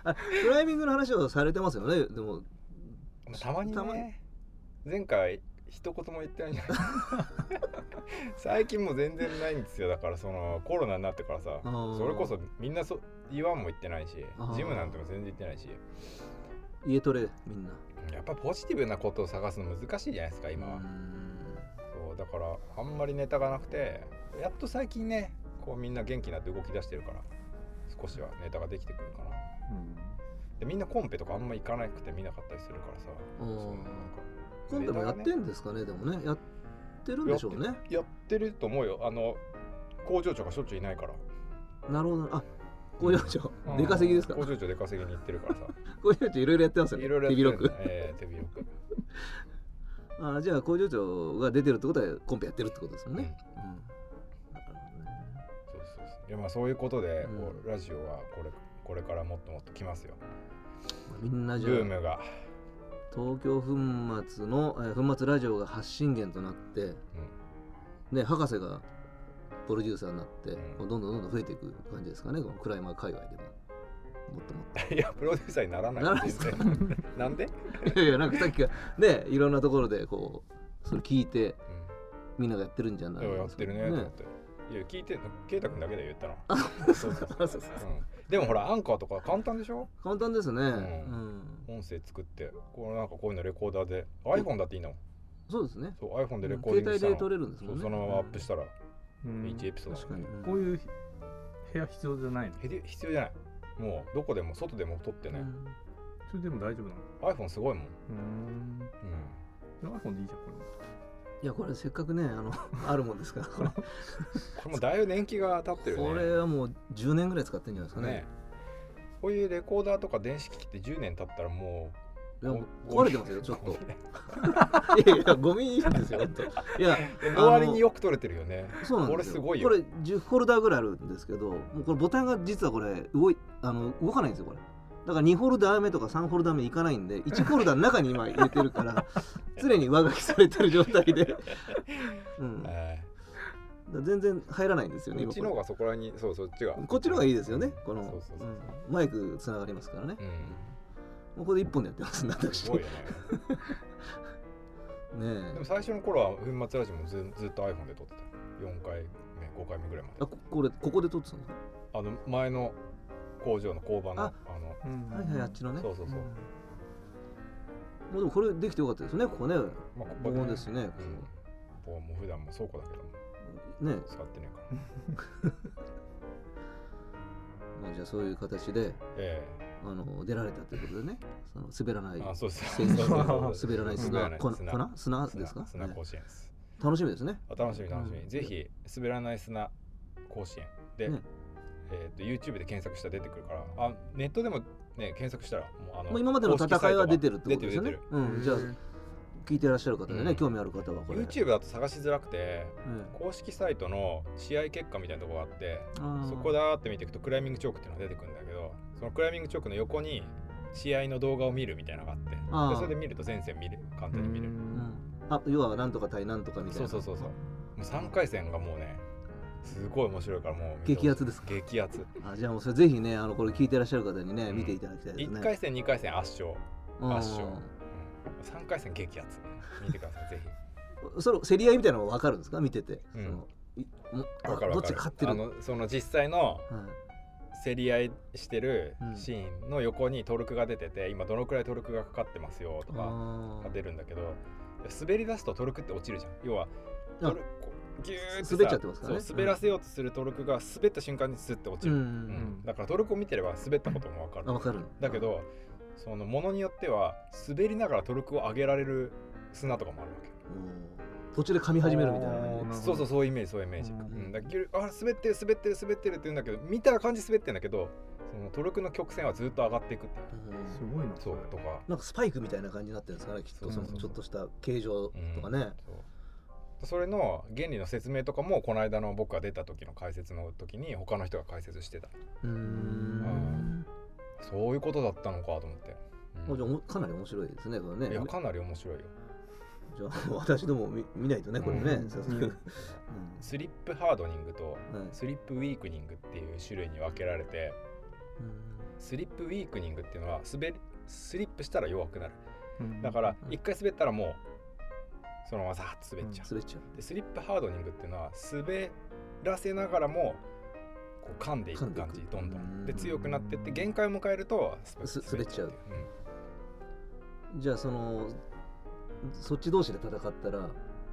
あクライミングの話をされてますよね。でも。たまにたまに。ね前回一言も言ってない。んじゃない最近もう全然ないんですよ。だからそのコロナになってからさそれこそみんなそ言わんも言ってないしジムなんても全然行ってないし。家トレみんな。やっぱポジティブなことを探すの難しいじゃないですか今は、そうだからあんまりネタがなくてやっと最近ねこうみんな元気になって動き出してるから少しはネタができてくるかな。うん。でみんなコンペとかあんま行かなくて見なかったりするからさうんそうなんかコンペもやってんですかねでもね。やってるんでしょうね。やってると思うよ。あの工場長がしょっちゅういないから。なるほど。あ工場長。うん。出稼ぎですか？工場長出稼ぎに行ってるからさ。(laughs) 工場長いろいろやってますよね。いろいろ手広くええ手広くあじゃあ工場長が出てるってことはコンペやってるってことですよね、うん。そうそうそう。いやまあそういうことで、うん。こうラジオはこれこれからもっともっと来ますよ。まあみんなじゃあブームが、東京粉末の、えー粉末ラジオが発信源となってうん、ね博士がプロデューサーになって、うん。どんどんどんどん増えていく感じですかねこのクライマー界隈でも。もっともっ (laughs) いやプロデューサーにならない。ですか全然。なんで、と (laughs) いやいやなんかさっきからねいろんなところでこうそれ聞いてうみんながやってるんじゃないん、いややってるねと思って、いや聞いて圭太君だけで言ったの。そうそう。そうそうそう。(laughs) うん、でもほらアンカーとか簡単でしょ？簡単ですね、うん。ん。音声作ってこうなんかこういうのレコーダーで iPhone だっていいの？そうですね。そう iPhone でレコーディングしたの。携帯で撮れるんですもんね。そのままアップしたらうん。1エピソード確かに、こういう部屋必要じゃないの？必要じゃない。もうどこでも外でも撮ってね、うん。それでも大丈夫なの？iPhone すごいもん、うーん。でも iPhone でいいじゃんこいやこれせっかくねあの (laughs) あるもんですから。これこれもだいぶ年季が経ってるね。これはもう10年ぐらい使ってるんじゃないですかね。ね。こういうレコーダーとか電子機器って10年経ったらもういやご壊れてますよちょっと。ゴ (laughs) いやいやゴミですよいやミの割によく撮れてるよね。そうなんですよ。これすごいよ。これ10フォルダーぐらいあるんですけどもうこれボタンが実はこれ動いあの動かないんですよこれだから2フォルダー目とか3フォルダー目いかないんで1フォルダーの中に今入れてるから (laughs) 常に上書きされてる状態で、(laughs) うん、全然入らないんですよねーうちの方がそこら辺にそうそっちが。こっちの方がいいですよねこのマイクつながりますからね、うん。もうこれ1本でやってますんで私。すごいよね。(laughs) ねえ。でも最初の頃は粉末ラジオもずずっと iPhone で撮ってた。4回目5回目ぐらいまで。あここれここで撮ってたんですかあの前の工場の工場のああのはいはいあっちのね。そうそうそう。もうでもこれできてよかったですねここね。まあここですね。うん、ここはもう普段も倉庫だけども。ね。使ってねえから。(laughs) まあじゃあそういう形でえあの出られたということでね。その滑らない。えあそうです (laughs) 滑らない滑砂砂。粉？砂ですか？砂ね。甲子園です、楽しみですね。あ楽しみ楽しみ、うん。ぜひ滑らない砂甲子園で、ねえー、と YouTube で検索したら出てくるからあネットでもね検索したらもうあのまあ今までの戦いは出てるってことですよね。じゃあ聞いてらっしゃる方でね、うん。興味ある方はこれ。YouTube だと探しづらくてえ公式サイトの試合結果みたいなところがあってそこだーって見ていくとクライミングチョークっていうのが出てくるんだけどそのクライミングチョークの横に試合の動画を見るみたいなのがあってそれで見ると全戦見る簡単に見れる。うん。あ要はなんとか対なんとかみたいな。そうそうそうそう。もう3回戦がもうねすごい面白いからもう激アツですか？激アツ。あじゃあもうそれぜひねあのこれ聞いてらっしゃる方にね、うん。見ていただきたいですね。1回戦2回戦圧勝。うん。圧勝。3回戦激アツ。見てくださいぜひ。その競り合いみたいなのも分かるんですか？見てて、うん。そのどっち勝ってる？あのその実際のはい。競り合いしてるうん。シーンの横にトルクが出てて今どのくらいトルクがかかってますよとかあが出るんだけど滑り出すとトルクって落ちるじゃん。要はあトルこうギューってさ滑っちゃってますからね。そう滑らせようとするトルクが滑った瞬間にスッて落ちる、うん。うん。だからトルクを見てれば滑ったことも分かる。あ分かる。だけどそのものによっては滑りながらトルクを上げられる砂とかもあるわけ。うん。途中で噛み始めるみたいなそうそうそういうイメージそういうイメージ、ううん。んだあ滑ってる滑ってる滑ってるって言うんだけど見たら感じ滑ってるんだけどそのトルクの曲線はずっと上がっていくってすごいなそう。とかなんかスパイクみたいな感じになってるんですかねきっとそのちょっとした形状とかね、そうそれの原理の説明とかもこの間の僕が出た時の解説の時に他の人が解説してた。うーん。そういうことだったのかと思って、もうじゃかなり面白いですねこれね。いやかなり面白いよ。じゃあ (laughs) 私ども見見ないとねこれね、うん。早速、うん。うん。スリップハードニングとはい。スリップウィークニングっていう種類に分けられてスリップウィークニングっていうのは滑りスリップしたら弱くなる。うん。だからうん。一回滑ったらもうそのままザーッと滑っちゃう、滑っちゃう。でスリップハードニングっていうのは滑らせながらもこう噛んでいく感じどんどうん。んで強くなってって限界を迎えると滑っちゃう。う。じゃあそのそっち同士で戦ったら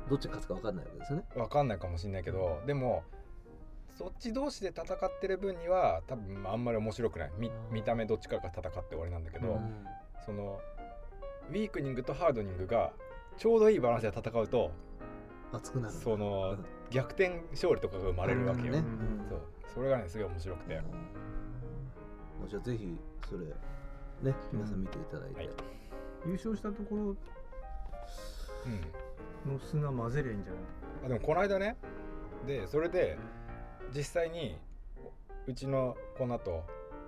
どっちが勝つか分かんないわけですよね。ん、分かんないかもしれないけどでもそっち同士で戦ってる分には多分あんまり面白くない。見見た目どっちかが戦って終わりなんだけど、うん。そのウィークニングとハードニングがちょうどいいバランスで戦うと熱くなる。その逆転勝利とかが生まれるわけよ、ね。うん。そう。それがねすごい面白くて、うん。じゃあぜひそれね皆さん見ていただいて、はい。優勝したところうん、の砂混ぜりゃいいんじゃない？あでもこの間ねでそれで実際にうちの粉と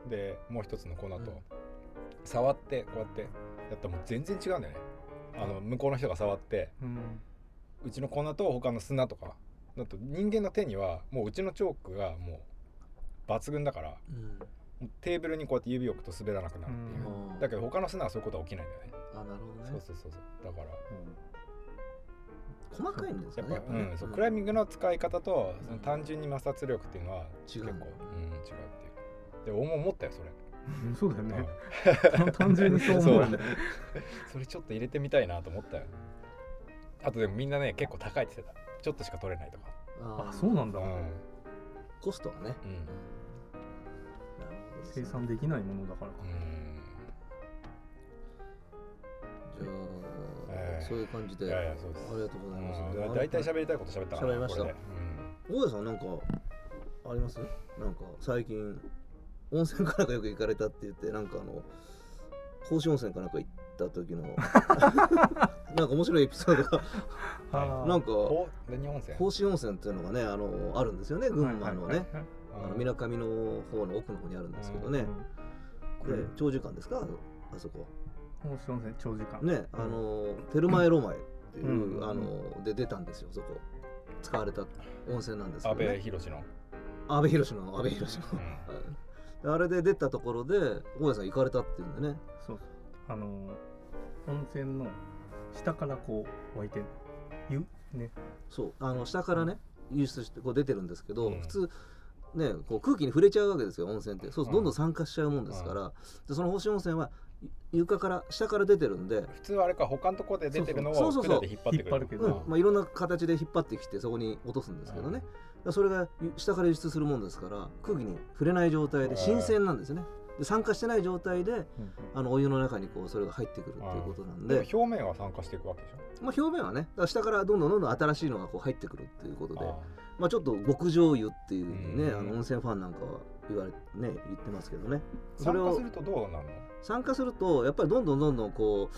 でもう一つの粉と、うん。触ってこうやってやったらもう全然違うんだよねあの向こうの人が触ってうんうちの粉と他の砂とかだと人間の手にはもううちのチョークがもう抜群だからうん。テーブルにこうやって指を置くと滑らなくなるっていう、うん。だけど他の砂はそういうことは起きないんだよね、あなるほどね。そうそうそうそう。だから。細かいんですやっぱかねぱね。うんそうクライミングの使い方とその単純に摩擦力っていうのは結構う。ん、違うっていう。で俺も思ったよそれ、うんそうだよね。うん。単純にそう思うよね。それちょっと入れてみたいなと思ったよ。あとでもみんなね結構高いって言ってた。ちょっとしか取れないとか。あー。あそうなんだ。うん、うんコストはね。なるほど生産できないものだからか。じゃあ、ええ。そういう感じで。いやいやそうです。ありがとうございます、うん。大体喋りたいこと喋った。から喋りました。大家さんなんかあります？なんか最近温泉かなんかよく行かれたって言ってなんかあの甲子温泉かなんか行った時の (laughs) なんか面白いエピソードがなんか甲子温泉っていうのがねあのあるんですよね群馬のね。みなかみの方の奥の方にあるんですけどね。これ長時間ですか？あそこ。うん星温泉長時間。ねあのテルマエロマエっていう、うん。あので出たんですよそこ。使われた温泉なんですけ安ど、ね、倍博の、安倍博の安倍博の。うんあれで出たところで大家さん行かれたっていうんでね。そうあの温泉の下からこう湧いてる湯？ね。そう。あの下からね輸出してこう出てるんですけど、うん。普通ねこう空気に触れちゃうわけですよ温泉って。そうどん。どんうん酸化しちゃうもんですから、でその星温泉は床から下から出てるんで、普通はあれか他のところで出てるのをそうそうそう引っ張ってくるうん。まあ、いろんな形で引っ張ってきてそこに落とすんですけどね、だからそれが下から輸出するもんですから空気に触れない状態で新鮮なんですね。で酸化してない状態であのお湯の中にこうそれが入ってくるっていうことなんで、表面は酸化していくわけでしょ？まあ、表面はね。だから下からどんどんどんどん新しいのがこう入ってくるっていうことであまあ、ちょっと極上湯っていうね、うん。あの温泉ファンなんかは言われね言ってますけどね。ーそれを酸化するとどうなるの？酸化するとやっぱりどんどんどんどんこう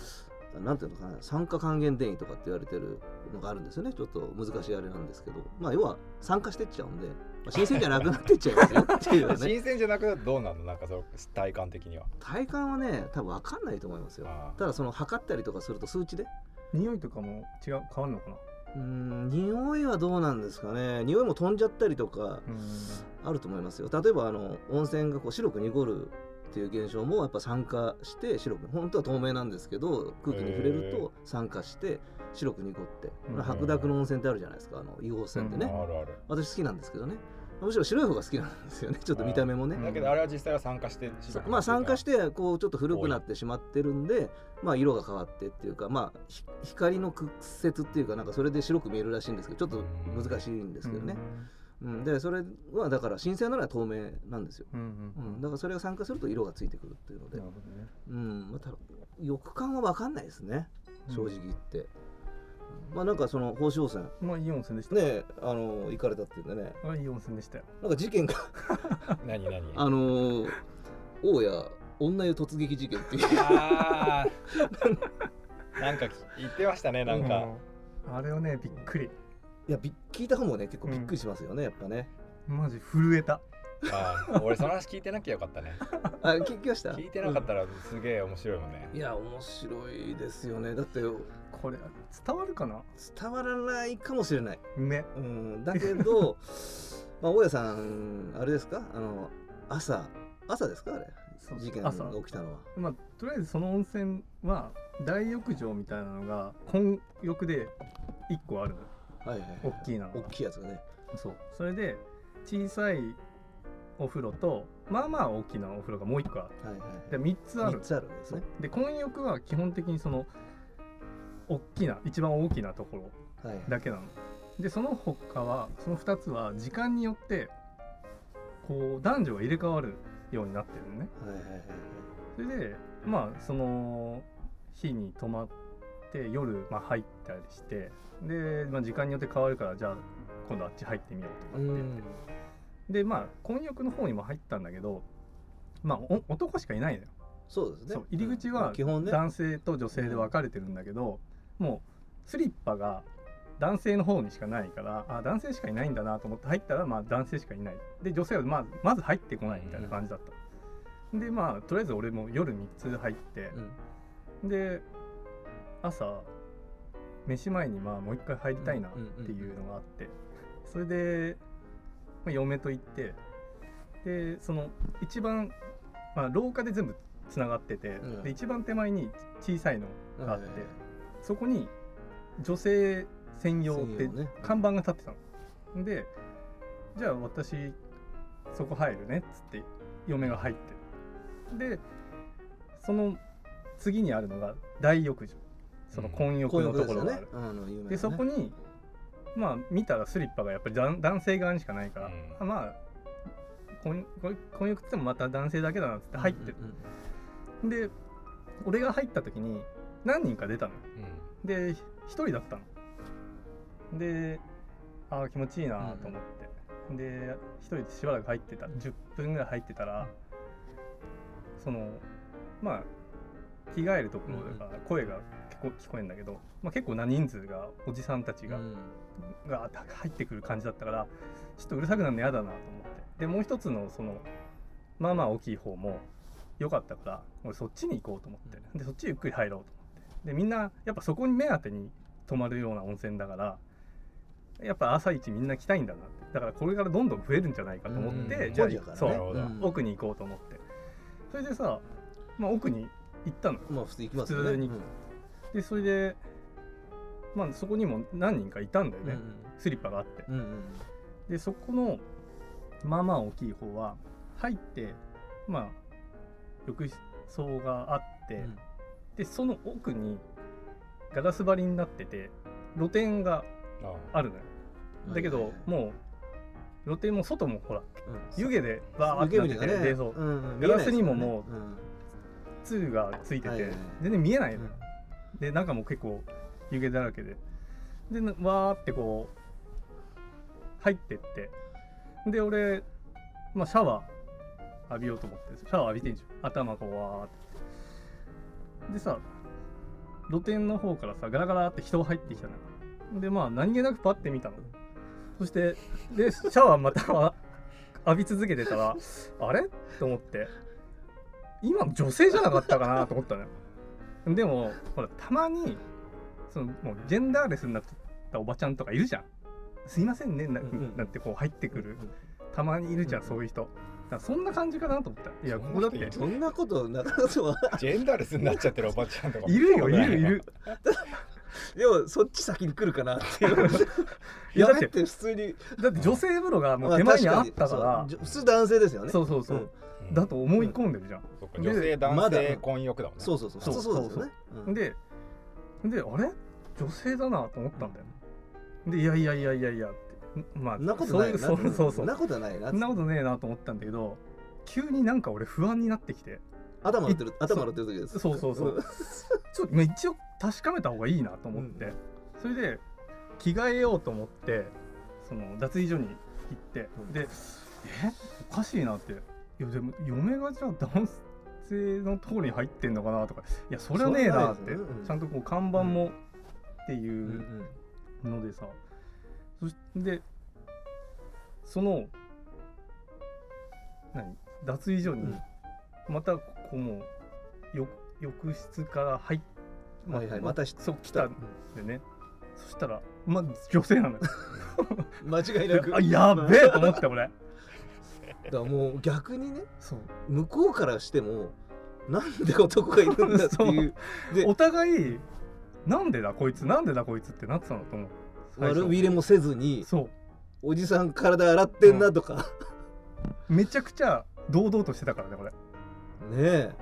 なんていうのかな酸化還元電位とかって言われてるのがあるんですよね。ちょっと難しいあれなんですけど。まあ要は酸化してっちゃうんで、まあ、新鮮じゃなくなってっちゃいますよ。(laughs) っていうね。新鮮じゃなくなるとどうなるの？なんかその体感的には。体感はね多分分かんないと思いますよ。ただその測ったりとかすると数値で。匂いとかも違う変わるのかな？うーん匂いはどうなんですかね。匂いも飛んじゃったりとかうん。あると思いますよ。例えばあの温泉がこう白く濁るっていう現象もやっぱ酸化して白く本当は透明なんですけど空気に触れると酸化して白く濁って、うん白濁の温泉ってあるじゃないですかあの硫黄泉ってね、うんあるある。私好きなんですけどね。むしろ白い方が好きなんですよね (laughs) ちょっと見た目もね、うん。だけどあれは実際は酸化してさまあ酸化しててこうちょっと古くなってしまってるんでまあ色が変わってっていうかまあひ光の屈折っていうかなんかそれで白く見えるらしいんですけどちょっと難しいんですけどね、うん、でそれはだから新鮮なのは透明なんですよ、うんうんうん、だからそれが酸化すると色がついてくるっていうので。なるほどね。うん。また翼感は分かんないですね。正直言って、うんまあなんかその宝生泉まあいい温泉でした。ねあの行かれたっていうんでね。あいい温泉でしたよ。なんか事件が (laughs) 何何あのー大家女湯突撃事件っていうなんか言ってましたねなんか、うん。あれはねびっくりいやび聞いた方もね結構びっくりしますよね、やっぱね。マジ震えた。あー俺その話聞いてなきゃよかったね。(laughs) あ聞きました？聞いてなかったらすげえ面白いもんね。いや面白いですよね。だってこれ伝わるかな？伝わらないかもしれない、ね。うん、だけど (laughs) まあ大家さんあれですか？あの朝朝ですかあれ？事件が朝。起きたのは。まあとりあえずその温泉は大浴場みたいなのが混浴で1個あるのはいはい、はい、大きいな。の大きいやつがね。そう。それで小さいお風呂とまあまあ大きなお風呂がもう1個ある。はいはいで3つある。3つあるわけですね。で混浴は基本的にその大きな一番大きなところはいはい。だけなの。でその他はその2つは時間によってこう男女が入れ替わるようになってるのね。はいはいはいそれでまあその日に泊まって夜、まあ、入ったりしてで、まあ、時間によって変わるからじゃあ今度あっち入ってみようとかって。言ってでまあ混浴の方にも入ったんだけどまあお男しかいないのよ。そうですね。そう入り口は男性と女性で分かれてるんだけど、もうスリッパが男性の方にしかないからあ男性しかいないんだなと思って入ったらまあ男性しかいない。で女性はまずまず入ってこないみたいな感じだった、でまあとりあえず俺も夜3つ入ってう、ん。で朝飯前にまあもう一回入りたいなっていうのがあって。それで、まあ、嫁と行ってでその一番、まあ、廊下で全部つながってて、うん。で一番手前に小さいのがあって、そこに女性専用って看板が立ってたの。でじゃあ私そこ入るねっつって嫁が入って。でその次にあるのが大浴場その混浴のところがある。あの有名なね。でそこにまあ見たらスリッパがやっぱり男男性側にしかないから、うん。あまあ婚婚婚浴ってもまた男性だけだなって入ってる、うんで俺が入った時に何人か出たの。よで一人だったの。でああ気持ちいいなと思って、で一人でしばらく入ってた。10分ぐらい入ってたらそのまあ着替えるところだから声が結構聞こえるんだけど、まあ、結構な人数がおじさんたちが、うん。が入ってくる感じだったからちょっとうるさくなるの嫌だなと思って。でもう一つのそのまあまあ大きい方も良かったから俺そっちに行こうと思って。でそっちゆっくり入ろうと思って。でみんなやっぱそこに目当てに泊まるような温泉だからやっぱ朝一みんな来たいんだなって。だからこれからどんどん増えるんじゃないかと思って、うん。じゃあね。そう奥に行こうと思って。それでさ、まあ、奥に行ったのよ。まあ普通行きますよね。普通にでそれでまあそこにも何人かいたんだよね、スリッパがあって。うんうんうん。でそこのまあまあ大きい方は入ってまあ浴槽があって、うん。でその奥にガラス張りになってて露天がああるのよ。だけど、はいはいはい。もう露天も外もほらうん。湯気でバーってなってて、ね。でそううんうん。ガラスにももう見えないツーがついてて、はいはいはい。全然見えないのよで、中も結構湯気だらけで。でわーってこう入ってって。で俺、まあ、シャワー浴びようと思ってシャワー浴びてんじゃん。頭こうわーって。でさ露天の方からさガラガラって人が入ってきたのよ。でまあ何気なくパッて見たの。そしてでシャワーまた浴び続けてたらあれ？と思って。今女性じゃなかったかなと思ったのよ。でもほらたまにそのもうジェンダーレスになったおばちゃんとかいるじゃん。すいませんねな,、うんうん。なんてこう入ってくる。うんたまにいるじゃん、うんそういう人。だそんな感じかなと思った。いやここだって。そんなことなかなかはジェンダーレスになっちゃってるおばちゃんとか。いるよいるいる。(laughs) でもそっち先に来るかなっていう。いやだってやめて普通に。だって女性風呂がもうまあ手前にあったから、そう普通男性ですよね。そうそうそう、うんだと思い込んでるじゃん、そっか女性男まだ性混浴だもんね。そうそうそう。そうですよねうん。でであれ？女性だなと思ったんだよ、でいやいやいやいやいやって。んまあそんなことないういうそうそうそう。ん。そなことはないな。そんなことねえなと思ったんだけど急になんか俺不安になってきて。頭乗ってるい頭乗ってる時です。そうそうそう。ちょっとまあ一応確かめた方がいいなと思って、それで着替えようと思ってその脱衣所に行って、うん。でえ？おかしいなっていやでも嫁がじゃあ男性のところに入ってんのかなとか。いやそりゃねえなって、ねうん。ちゃんとこう看板もっていうんううんのでさ、そしてその何？脱衣所にうん。またここもう浴浴室から入っはいはいまたしそう来たんでね。そしたらまあ女性なのよ。(laughs) 間違いなく。(laughs) あやべえと思って俺だからもう逆にねそう向こうからしてもなんで男がいるんだっていう。(laughs) でお互いなんでだこいつなんでだこいつってなってたのと思う。悪びれもせずにそう。おじさん体洗ってんなとか、めちゃくちゃ堂々としてたからねこれ。ねえ。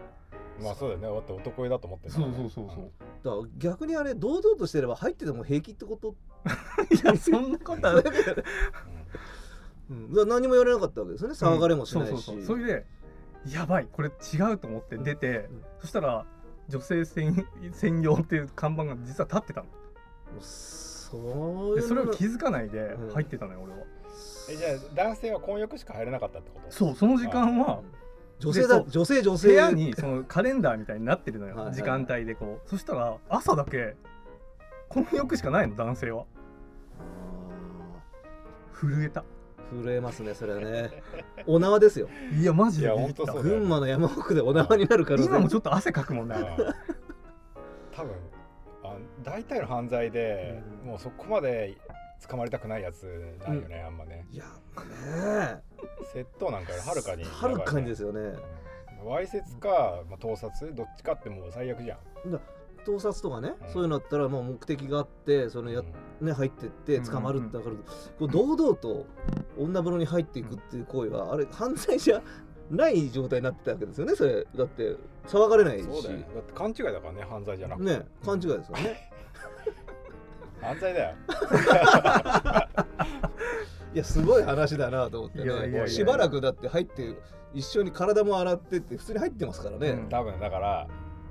まあそうだよね。だって男湯だと思ってるそうそうそうそう。だから逆にあれ堂々としてれば入ってても平気ってこと、(laughs) いやそんなことはない (laughs) うん、何も言われなかったわけですよね。騒がれもしないし、そうそうそう。それでやばい。これ違うと思って出て、うん。そしたら女性専専用っていう看板が実は立ってたの。そうそれを気づかないでうん。入ってたのよ俺は。えじゃあ男性は混浴しか入れなかったってこと？そうその時間は女性だ女性女性。部屋にそのカレンダーみたいになってるのよ、はいはいはい。時間帯でこう。そしたら朝だけ混浴しかないの男性は。震えた震えますねそれはね。お縄ですよ。いやマジいやでビビったほんとそうだよ群馬の山奥でお縄になる可能性今もちょっと汗かくもんねうん多分あ大体の犯罪で、うん。もうそこまで捕まりたくないやつないよね、あんまね。いやね。窃盗なんかよりはるかにえはるかにですよ、よね。うん。わいせつか、まあ、盗撮？どっちかってもう最悪じゃん盗撮とかね、うん。そういうのだったらもう目的があってそのや、うん。ね、入ってってうん。捕まるってだから、こう堂々と女風呂に入っていくっていう行為は、あれ犯罪じゃない状態になってたわけですよねそれ。だって騒がれないし。そうだよね。だって勘違いだからね犯罪じゃなくて、ね勘違いですよね。(laughs) 犯罪だよ。(laughs) いやすごい話だなと思っていやいやいやねしばらくだって入って一緒に体も洗ってって普通に入ってますからね、うん。多分だから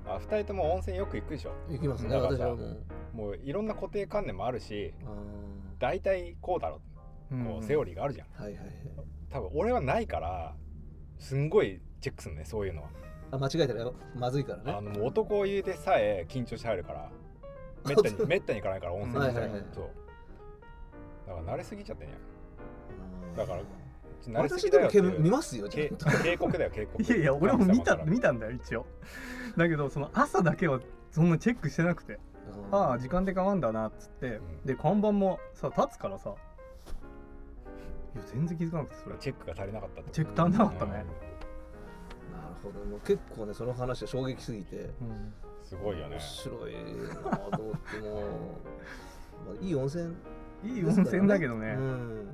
あ2人とも温泉よく行くでしょ。行きますねだからさ私は。もうもういろんな固定観念もあるしあ大体こうだろう。んこうセオリーがあるじゃん。ーはいはいはい。多分俺はないからすんごいチェックするねそういうのは、あ間違えたらまずいからね。あのもう男湯でさえ緊張して入るからめったに (laughs) めったに行かないから温泉に、はいはいはい。そう。だから慣れすぎちゃってんや。うんだから私でも見ますよ警告だよ警告。いやいや俺も見た見たんだよ一応。だけどその朝だけはそんなチェックしてなくて。ああ時間で変わんだなっつって、うん。で看板もさ立つからさ。いや全然気づかなくてそれ。チェックが足りなかったチェック足んなかったね、なるほど。もう結構ねその話は衝撃すぎて。うん。すごいよね。面白いなと思ってもう、(laughs) まあ、いい温泉。いい温泉だけどね、うん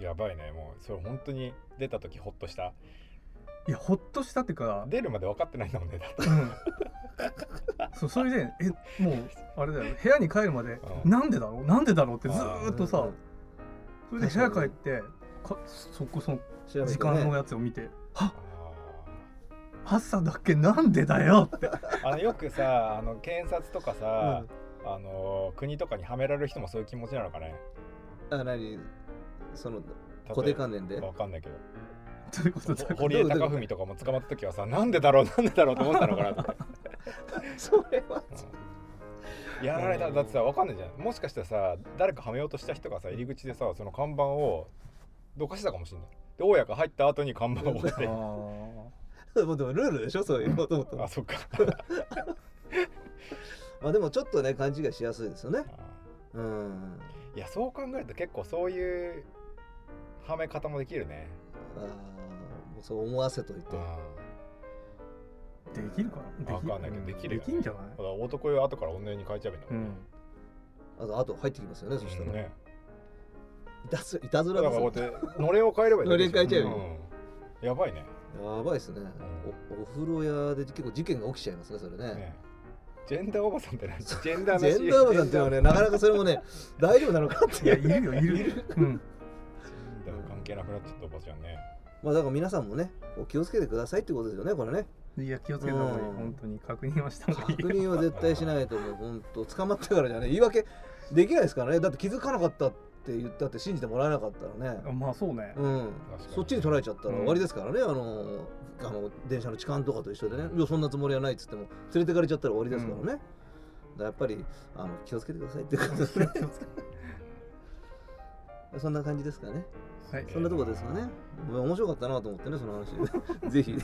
やばいね。もうそれ本当に出た時ホッとした。いやほっとしたっていうか出るまで分かってないんだもんね。だってうん。そうそれでえもうあれだよ部屋に帰るまで、うん。なんでだろう？なんでだろう？ってずーっとさうん。それで部屋帰ってかそこその時間のやつを見てはあ朝だっけ？なんでだよ？って。ーあのよくさあの検察とかさ、あの国とかにはめられる人もそういう気持ちなのかね。あ何？その固定観念で？わかんないけど。ということだ？ほ堀江貴文とかも捕まった時はさなんでだろう？(laughs) なんでだろうと思ってたのかなとか、(laughs) それはうん。やられた。だってさわかんないじゃん。もしかしたらさ誰かはめようとした人がさ入り口でさその看板をどかしたかもしれない。で大家が入った後に看板を置いて。あ (laughs) もうでもルールでしょ？そういうこともとあそっか。まあでもちょっとね勘違いしやすいですよね。あうん。いやそう考えると結構そういうはめ方もできるね。あーもうそう思わせといて。ーできるかな？わかんないけどできるよ。ねできんじゃない？だから男湯後から女湯に変えちゃえばいいんだもん。ね、あとあと入ってきますよねそしたら、ね。いたずいたずだらですよからこうやってのれんを変えればいいのれん変えちゃえばいいうん。やばいね。やばいですね、おお風呂屋で結構事件が起きちゃいますねそれね。ね。ジェンダーおばさんって何ジェンダージェンダーおばさんっていうのはねなかなかそれもね大丈夫なのかって。いやいるよいる。うんジェンダー関係なくなっちゃったおばちゃん。ねまあだから皆さんもね気をつけてくださいってことですよねこれね。いや気をつけた方がいいうん本当に確認はした方がいい。確認は絶対しないともう。本当 (laughs) 捕まってからじゃね言い。訳できないですからねだって気づかなかったって言ったって信じてもらえなかったらね。まあそうね。うん。そっちに捉えちゃったら終わりですからね、あのあの電車の痴漢とかと一緒でね、いやそんなつもりはないっつっても連れてかれちゃったら終わりですからね、だからやっぱりあの気をつけてくださいってことですね (laughs) そんな感じですかね。はい。そんなとこですかね、面白かったなと思ってねその話。(laughs) ぜひ。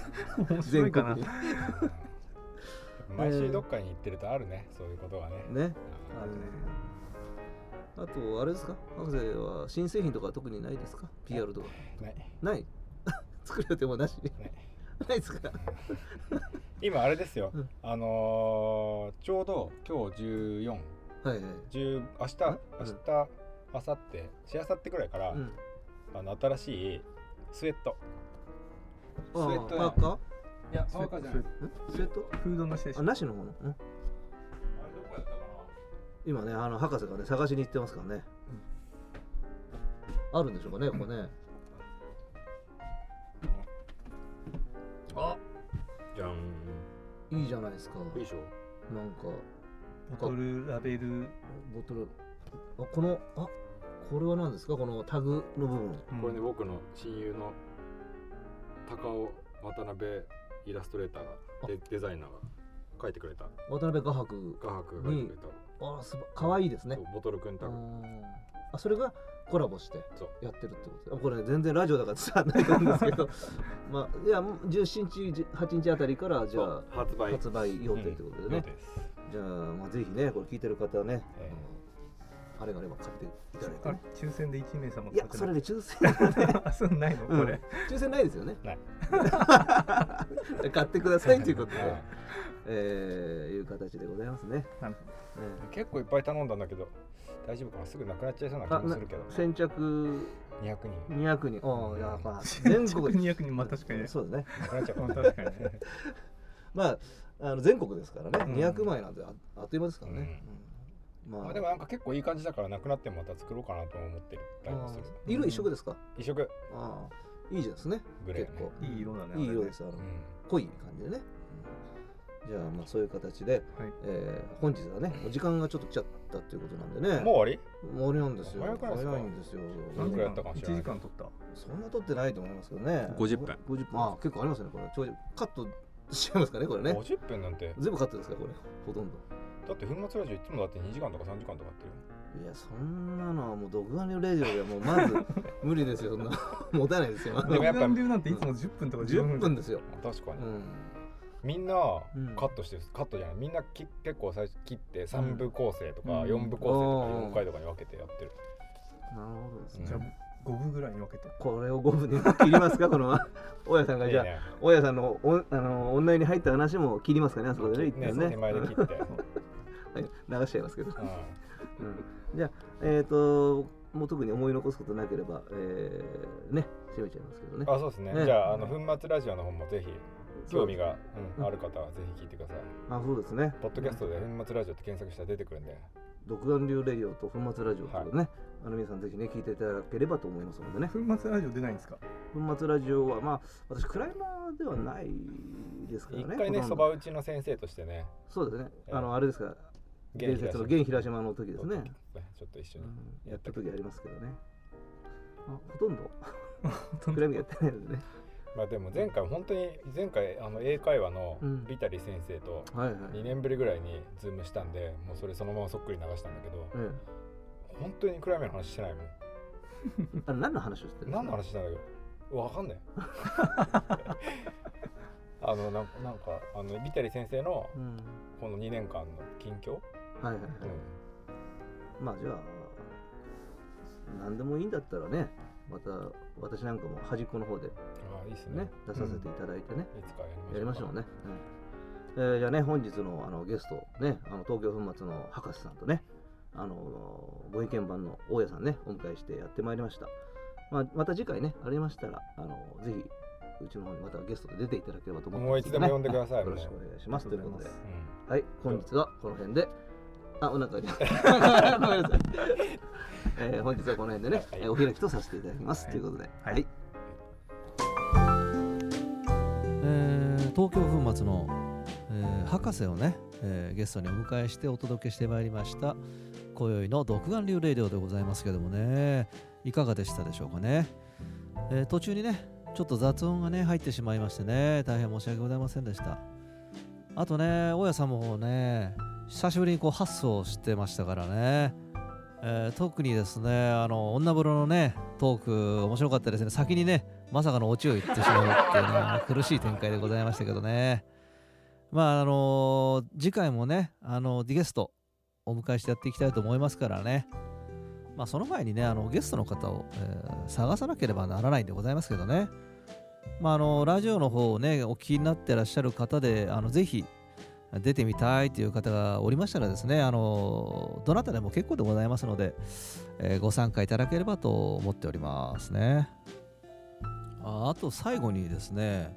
面白いかな。全 (laughs) 毎週どっかに行ってるとあるね。そういうことがね。国にね。ああるね。あとあれですか？博士は新製品とか特にないですか？PR とか。ーない。ない？(laughs) 作る予定もなし。ない。ないですか？今あれですよ、うん。あのーちょうど今日14はいはい、10明日？うん。明日明後日しあさってくらいから、うん、あの新しいスウェット。あスウェットパーカー？いやパーカーじゃない。んスウェット？フードのしでしあょなしのもの、うん、あれどこやったか今ねあの博士がね探しに行ってますからね、あるんでしょうかねここね、あ。じゃん。いいじゃないですか。いいでしょ。なんか。ボトルラベル。ボトルあこのあこれは何ですか？このタグの部分。これね僕の親友の高尾渡辺イラストレーターデデザイナーが描いてくれた。渡辺画伯画伯が描いてくれた。あすばかわいいですね。ボトルくんタグあそれがコラボしてやってるってこと？あこれ、ね、全然ラジオだから伝わらないと思うんですけど。(laughs) まあいや17日8日あたりからじゃあ発売。発売予定ということでね、予定です。じゃあ、まあ、ぜひねこれ聞いてる方はね、ええあれがあれば買っていただいて。ね抽選で1名様いやそれで抽選あ (laughs) そうないの？これ、抽選ないですよね。ない。買ってくださいということで、はい。えーいう形でございますね。え結構いっぱい頼んだんだけど大丈夫かな？すぐなくなっちゃいそうな気もするけど先着？200人。200人。おーやっぱ (laughs) 全国。で。200人まあ確かにね。(laughs) そうですね。なくなっちゃう。うん確かにね。まああの全国ですからね。うん。200枚なんてああっという間ですからね。うんままあでもなんか結構いい感じだからなくなってもまた作ろうかなと思ってたりもする色一色ですか？一色ああいいじゃんですね。グレーね結構。いい色だねいい色です。あのうん濃い感じでね。うんじゃあまあそういう形で、はいえー本日はねお時間がちょっと来ちゃったっていうことなんでね。もう終わもう終わりなんですよ。早いですか？早いんですよ。何くらいやったかもしれない1時間取ったそんな取ってないと思いますけどね。50分。50分。あ結構ありますねこれ。カットしちゃいますかねこれりね。50分なんて全部カットですかこれほとんど。だって粉末ラジオいつもだって2時間とか3時間とかやってるいやそんなのはもう独眼流レジオではもうまず (laughs) 無理ですよ。そんな持たないですよ。でもやっぱ独眼流なんていつも10分とか15 10分分ですよ。あ確かに、うん。みんなうん。カットしてるカットじゃない。みんなき結構最初切って3部構成とかうん。4部構成とか4回とかに分けてやってる、なるほどですうん。ね。じゃあ5分ぐらいに分けて。これを5分で切りますか？(laughs) この大家さんがじゃあ大家さんのおあのオンラインに入った話も切りますかね？あそこでね一ね。手前で切って、はい (laughs) 流しちゃいますけど、ううん、じゃあえっ、ともう特に思い残すことなければ、えー、ね締めちゃいますけどね。ん、あそうですね、ね。じゃああの粉末ラジオの方もぜひ興味が、うんうん。ある方はぜひ聞いてください。あそうですね。ポッドキャストで粉末ラジオって検索したら出てくるんで。独眼流レディオと粉末ラジオということでね、あの皆さんぜひね聞いていただければと思いますのでね。粉末ラジオ出ないんですか？粉末ラジオはまあ私クライマーではないですからね。一回ねそば打ちの先生としてね。そうですね。ええ。あのあれですか伝説の現平島の時ですね、ちょっと一緒にうん。やった時ありますけどね。あほとんど？当クライミングやってないのでね。(laughs) まあでも前回本当に前回あの英会話のうん。ビタリ先生とはいはい。2年ぶりぐらいにズームしたんでもうそれそのままそっくり流したんだけどえ本当に暗闇の話してないもん。え (laughs) あれ何の話をしてる何の話したんだけど。わかんない。(laughs) あのなんかなんかあのビタリ先生のうん。この2年間の近況、はいはいはい、まあじゃあ何でもいいんだったらねまた私なんかも端っこの方でああいいっすね。ね出させていただいてね、いつかややりましょうね。ね、うん。えーじゃあね本日のあのゲストねあの東京粉末の博士さんとねあのご意見番の大家さんねお迎えしてやってまいりました、まあ、また次回ねありましたらあのぜひうちの方にまたゲストで出ていただければと思ってもういつでも呼んでくださいよろしくお願いします。ということで。うんはい本日はこの辺であお腹に (laughs) ごめんなさい、えー本日はこの辺でね、はい。えーお開きとさせていただきます、はい。ということで。はい。はい。えー東京粉末の、えー博士をね、えーゲストにお迎えしてお届けしてまいりました今宵の独眼流レイディオでございますけどもねいかがでしたでしょうかね、えー途中にねちょっと雑音がね入ってしまいましてね大変申し訳ございませんでした。あとね大家さんもね久しぶりにこう発想してましたからね、えー特にですねあの女風呂のねトーク面白かったですね。先にねまさかのオチを言ってしまうっていうね (laughs) 苦しい展開でございましたけどね。まああの次回もねあのゲストお迎えしてやっていきたいと思いますからね。まあその前にねあのゲストの方を、えー探さなければならないんでございますけどね。まああのラジオの方をねお聞きになってらっしゃる方であのぜひ出てみたいという方がおりましたらですねあのどなたでも結構でございますので、えーご参加いただければと思っておりますね。ああと最後にですね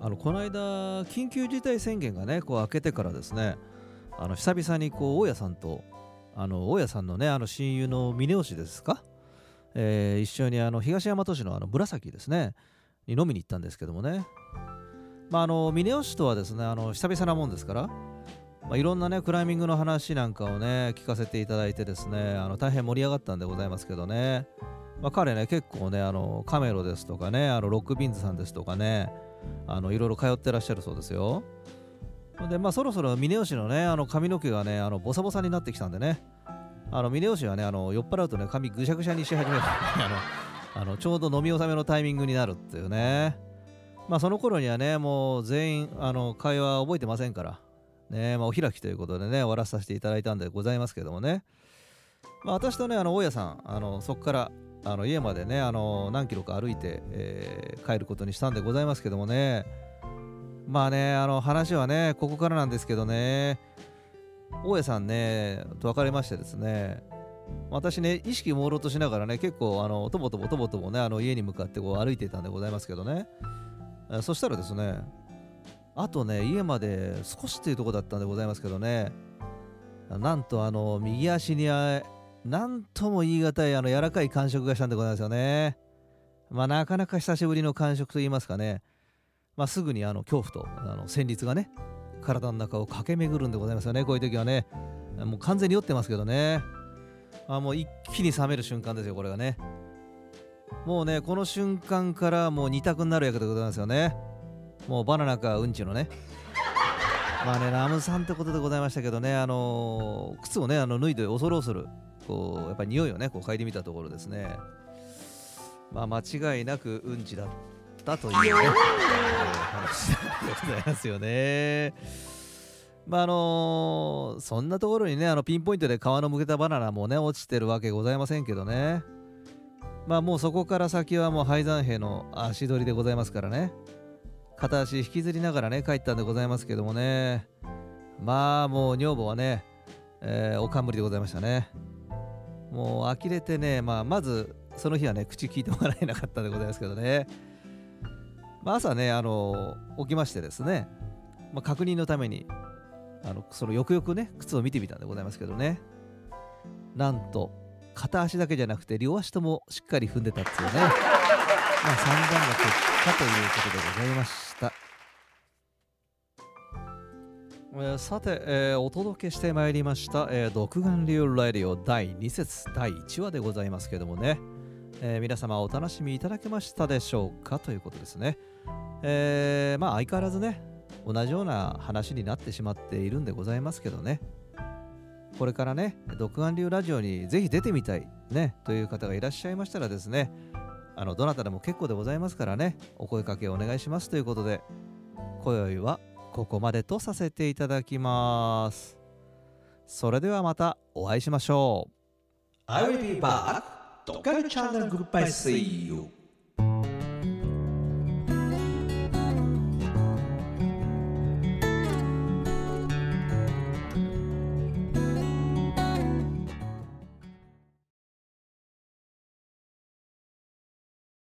あのこの間緊急事態宣言がねこう明けてからですねあの久々にこう大家さんとあの大家さんのねあの親友の峰吉ですか、えー一緒にあの東大和市のあの紫ですねに飲みに行ったんですけどもね。まああの峰吉とはですねあの久々なもんですからまあ、いろんなねクライミングの話なんかをね聞かせていただいてですねあの大変盛り上がったんでございますけどね、まあ、彼ね結構ねあのカメロですとかねあのロックビンズさんですとかねあのいろいろ通ってらっしゃるそうですよ。でまあそろそろ峰吉のねあの髪の毛がねあのボサボサになってきたんでね。あの峰吉はねあの酔っ払うとね髪ぐしゃぐしゃにし始める (laughs) あのあのちょうど飲み納めのタイミングになるっていうね。まあその頃にはねもう全員あの会話覚えてませんから。ねまあ、お開きということでね終わらさせていただいたんでございますけどもね、まあ、私とねあの大家さんあのそこからあの家までねあの何キロか歩いて、えー帰ることにしたんでございますけどもね。まあねあの話はねここからなんですけどね。大家さんねと別れましてですね。私ね意識朦朧としながらね結構あのとぼとぼとぼとぼねあの家に向かってこう歩いていたんでございますけどね。えそしたらですねあとね家まで少しっていうとこだったんでございますけどねなんとあの右足にあなんとも言い難いあの柔らかい感触がしたんでございますよね。まあなかなか久しぶりの感触と言いますかね。まあすぐにあの恐怖とあの旋律がね体の中を駆け巡るんでございますよねこういう時はね。もう完全に酔ってますけどね。あもう一気に冷める瞬間ですよこれがね。もうねこの瞬間からもう二択になるわけでございますよね。もうバナナかうんちのね。まあねラムさんってことでございましたけどねあのー靴をねあの脱いで恐る恐るこうやっぱり匂いをねこう嗅いでみたところですね。まあ間違いなくうんちだったというね、話でございますよね。まああのーそんなところにねあのピンポイントで皮のむけたバナナもね落ちてるわけございませんけどね。まあもうそこから先はもう廃山兵の足取りでございますからね。片足引きずりながらね帰ったんでございますけどもね。まあもう女房はね、えーおかんむりでございましたね。もう呆れてね、まあ、まずその日はね口聞いてもらえなかったんでございますけどね、まあ、朝ねあの起きましてですね、まあ、確認のためにあのそのよくよくね靴を見てみたんでございますけどね。なんと片足だけじゃなくて両足ともしっかり踏んでたっていうね。(laughs) まあ散々な結果ということでございました。えーさて、えーお届けしてまいりました、えー独眼流ラディオ第2節第1話でございますけどもね、えー皆様お楽しみいただけましたでしょうかということですね、えーまあ相変わらずね同じような話になってしまっているんでございますけどねこれからね独眼流ラジオにぜひ出てみたいねという方がいらっしゃいましたらですねあのどなたでも結構でございますからねお声かけお願いしますということで今宵はここまでとさせていただきますそれではまたお会いしましょう I will be back. Dokkan Channel Goodbye. See you.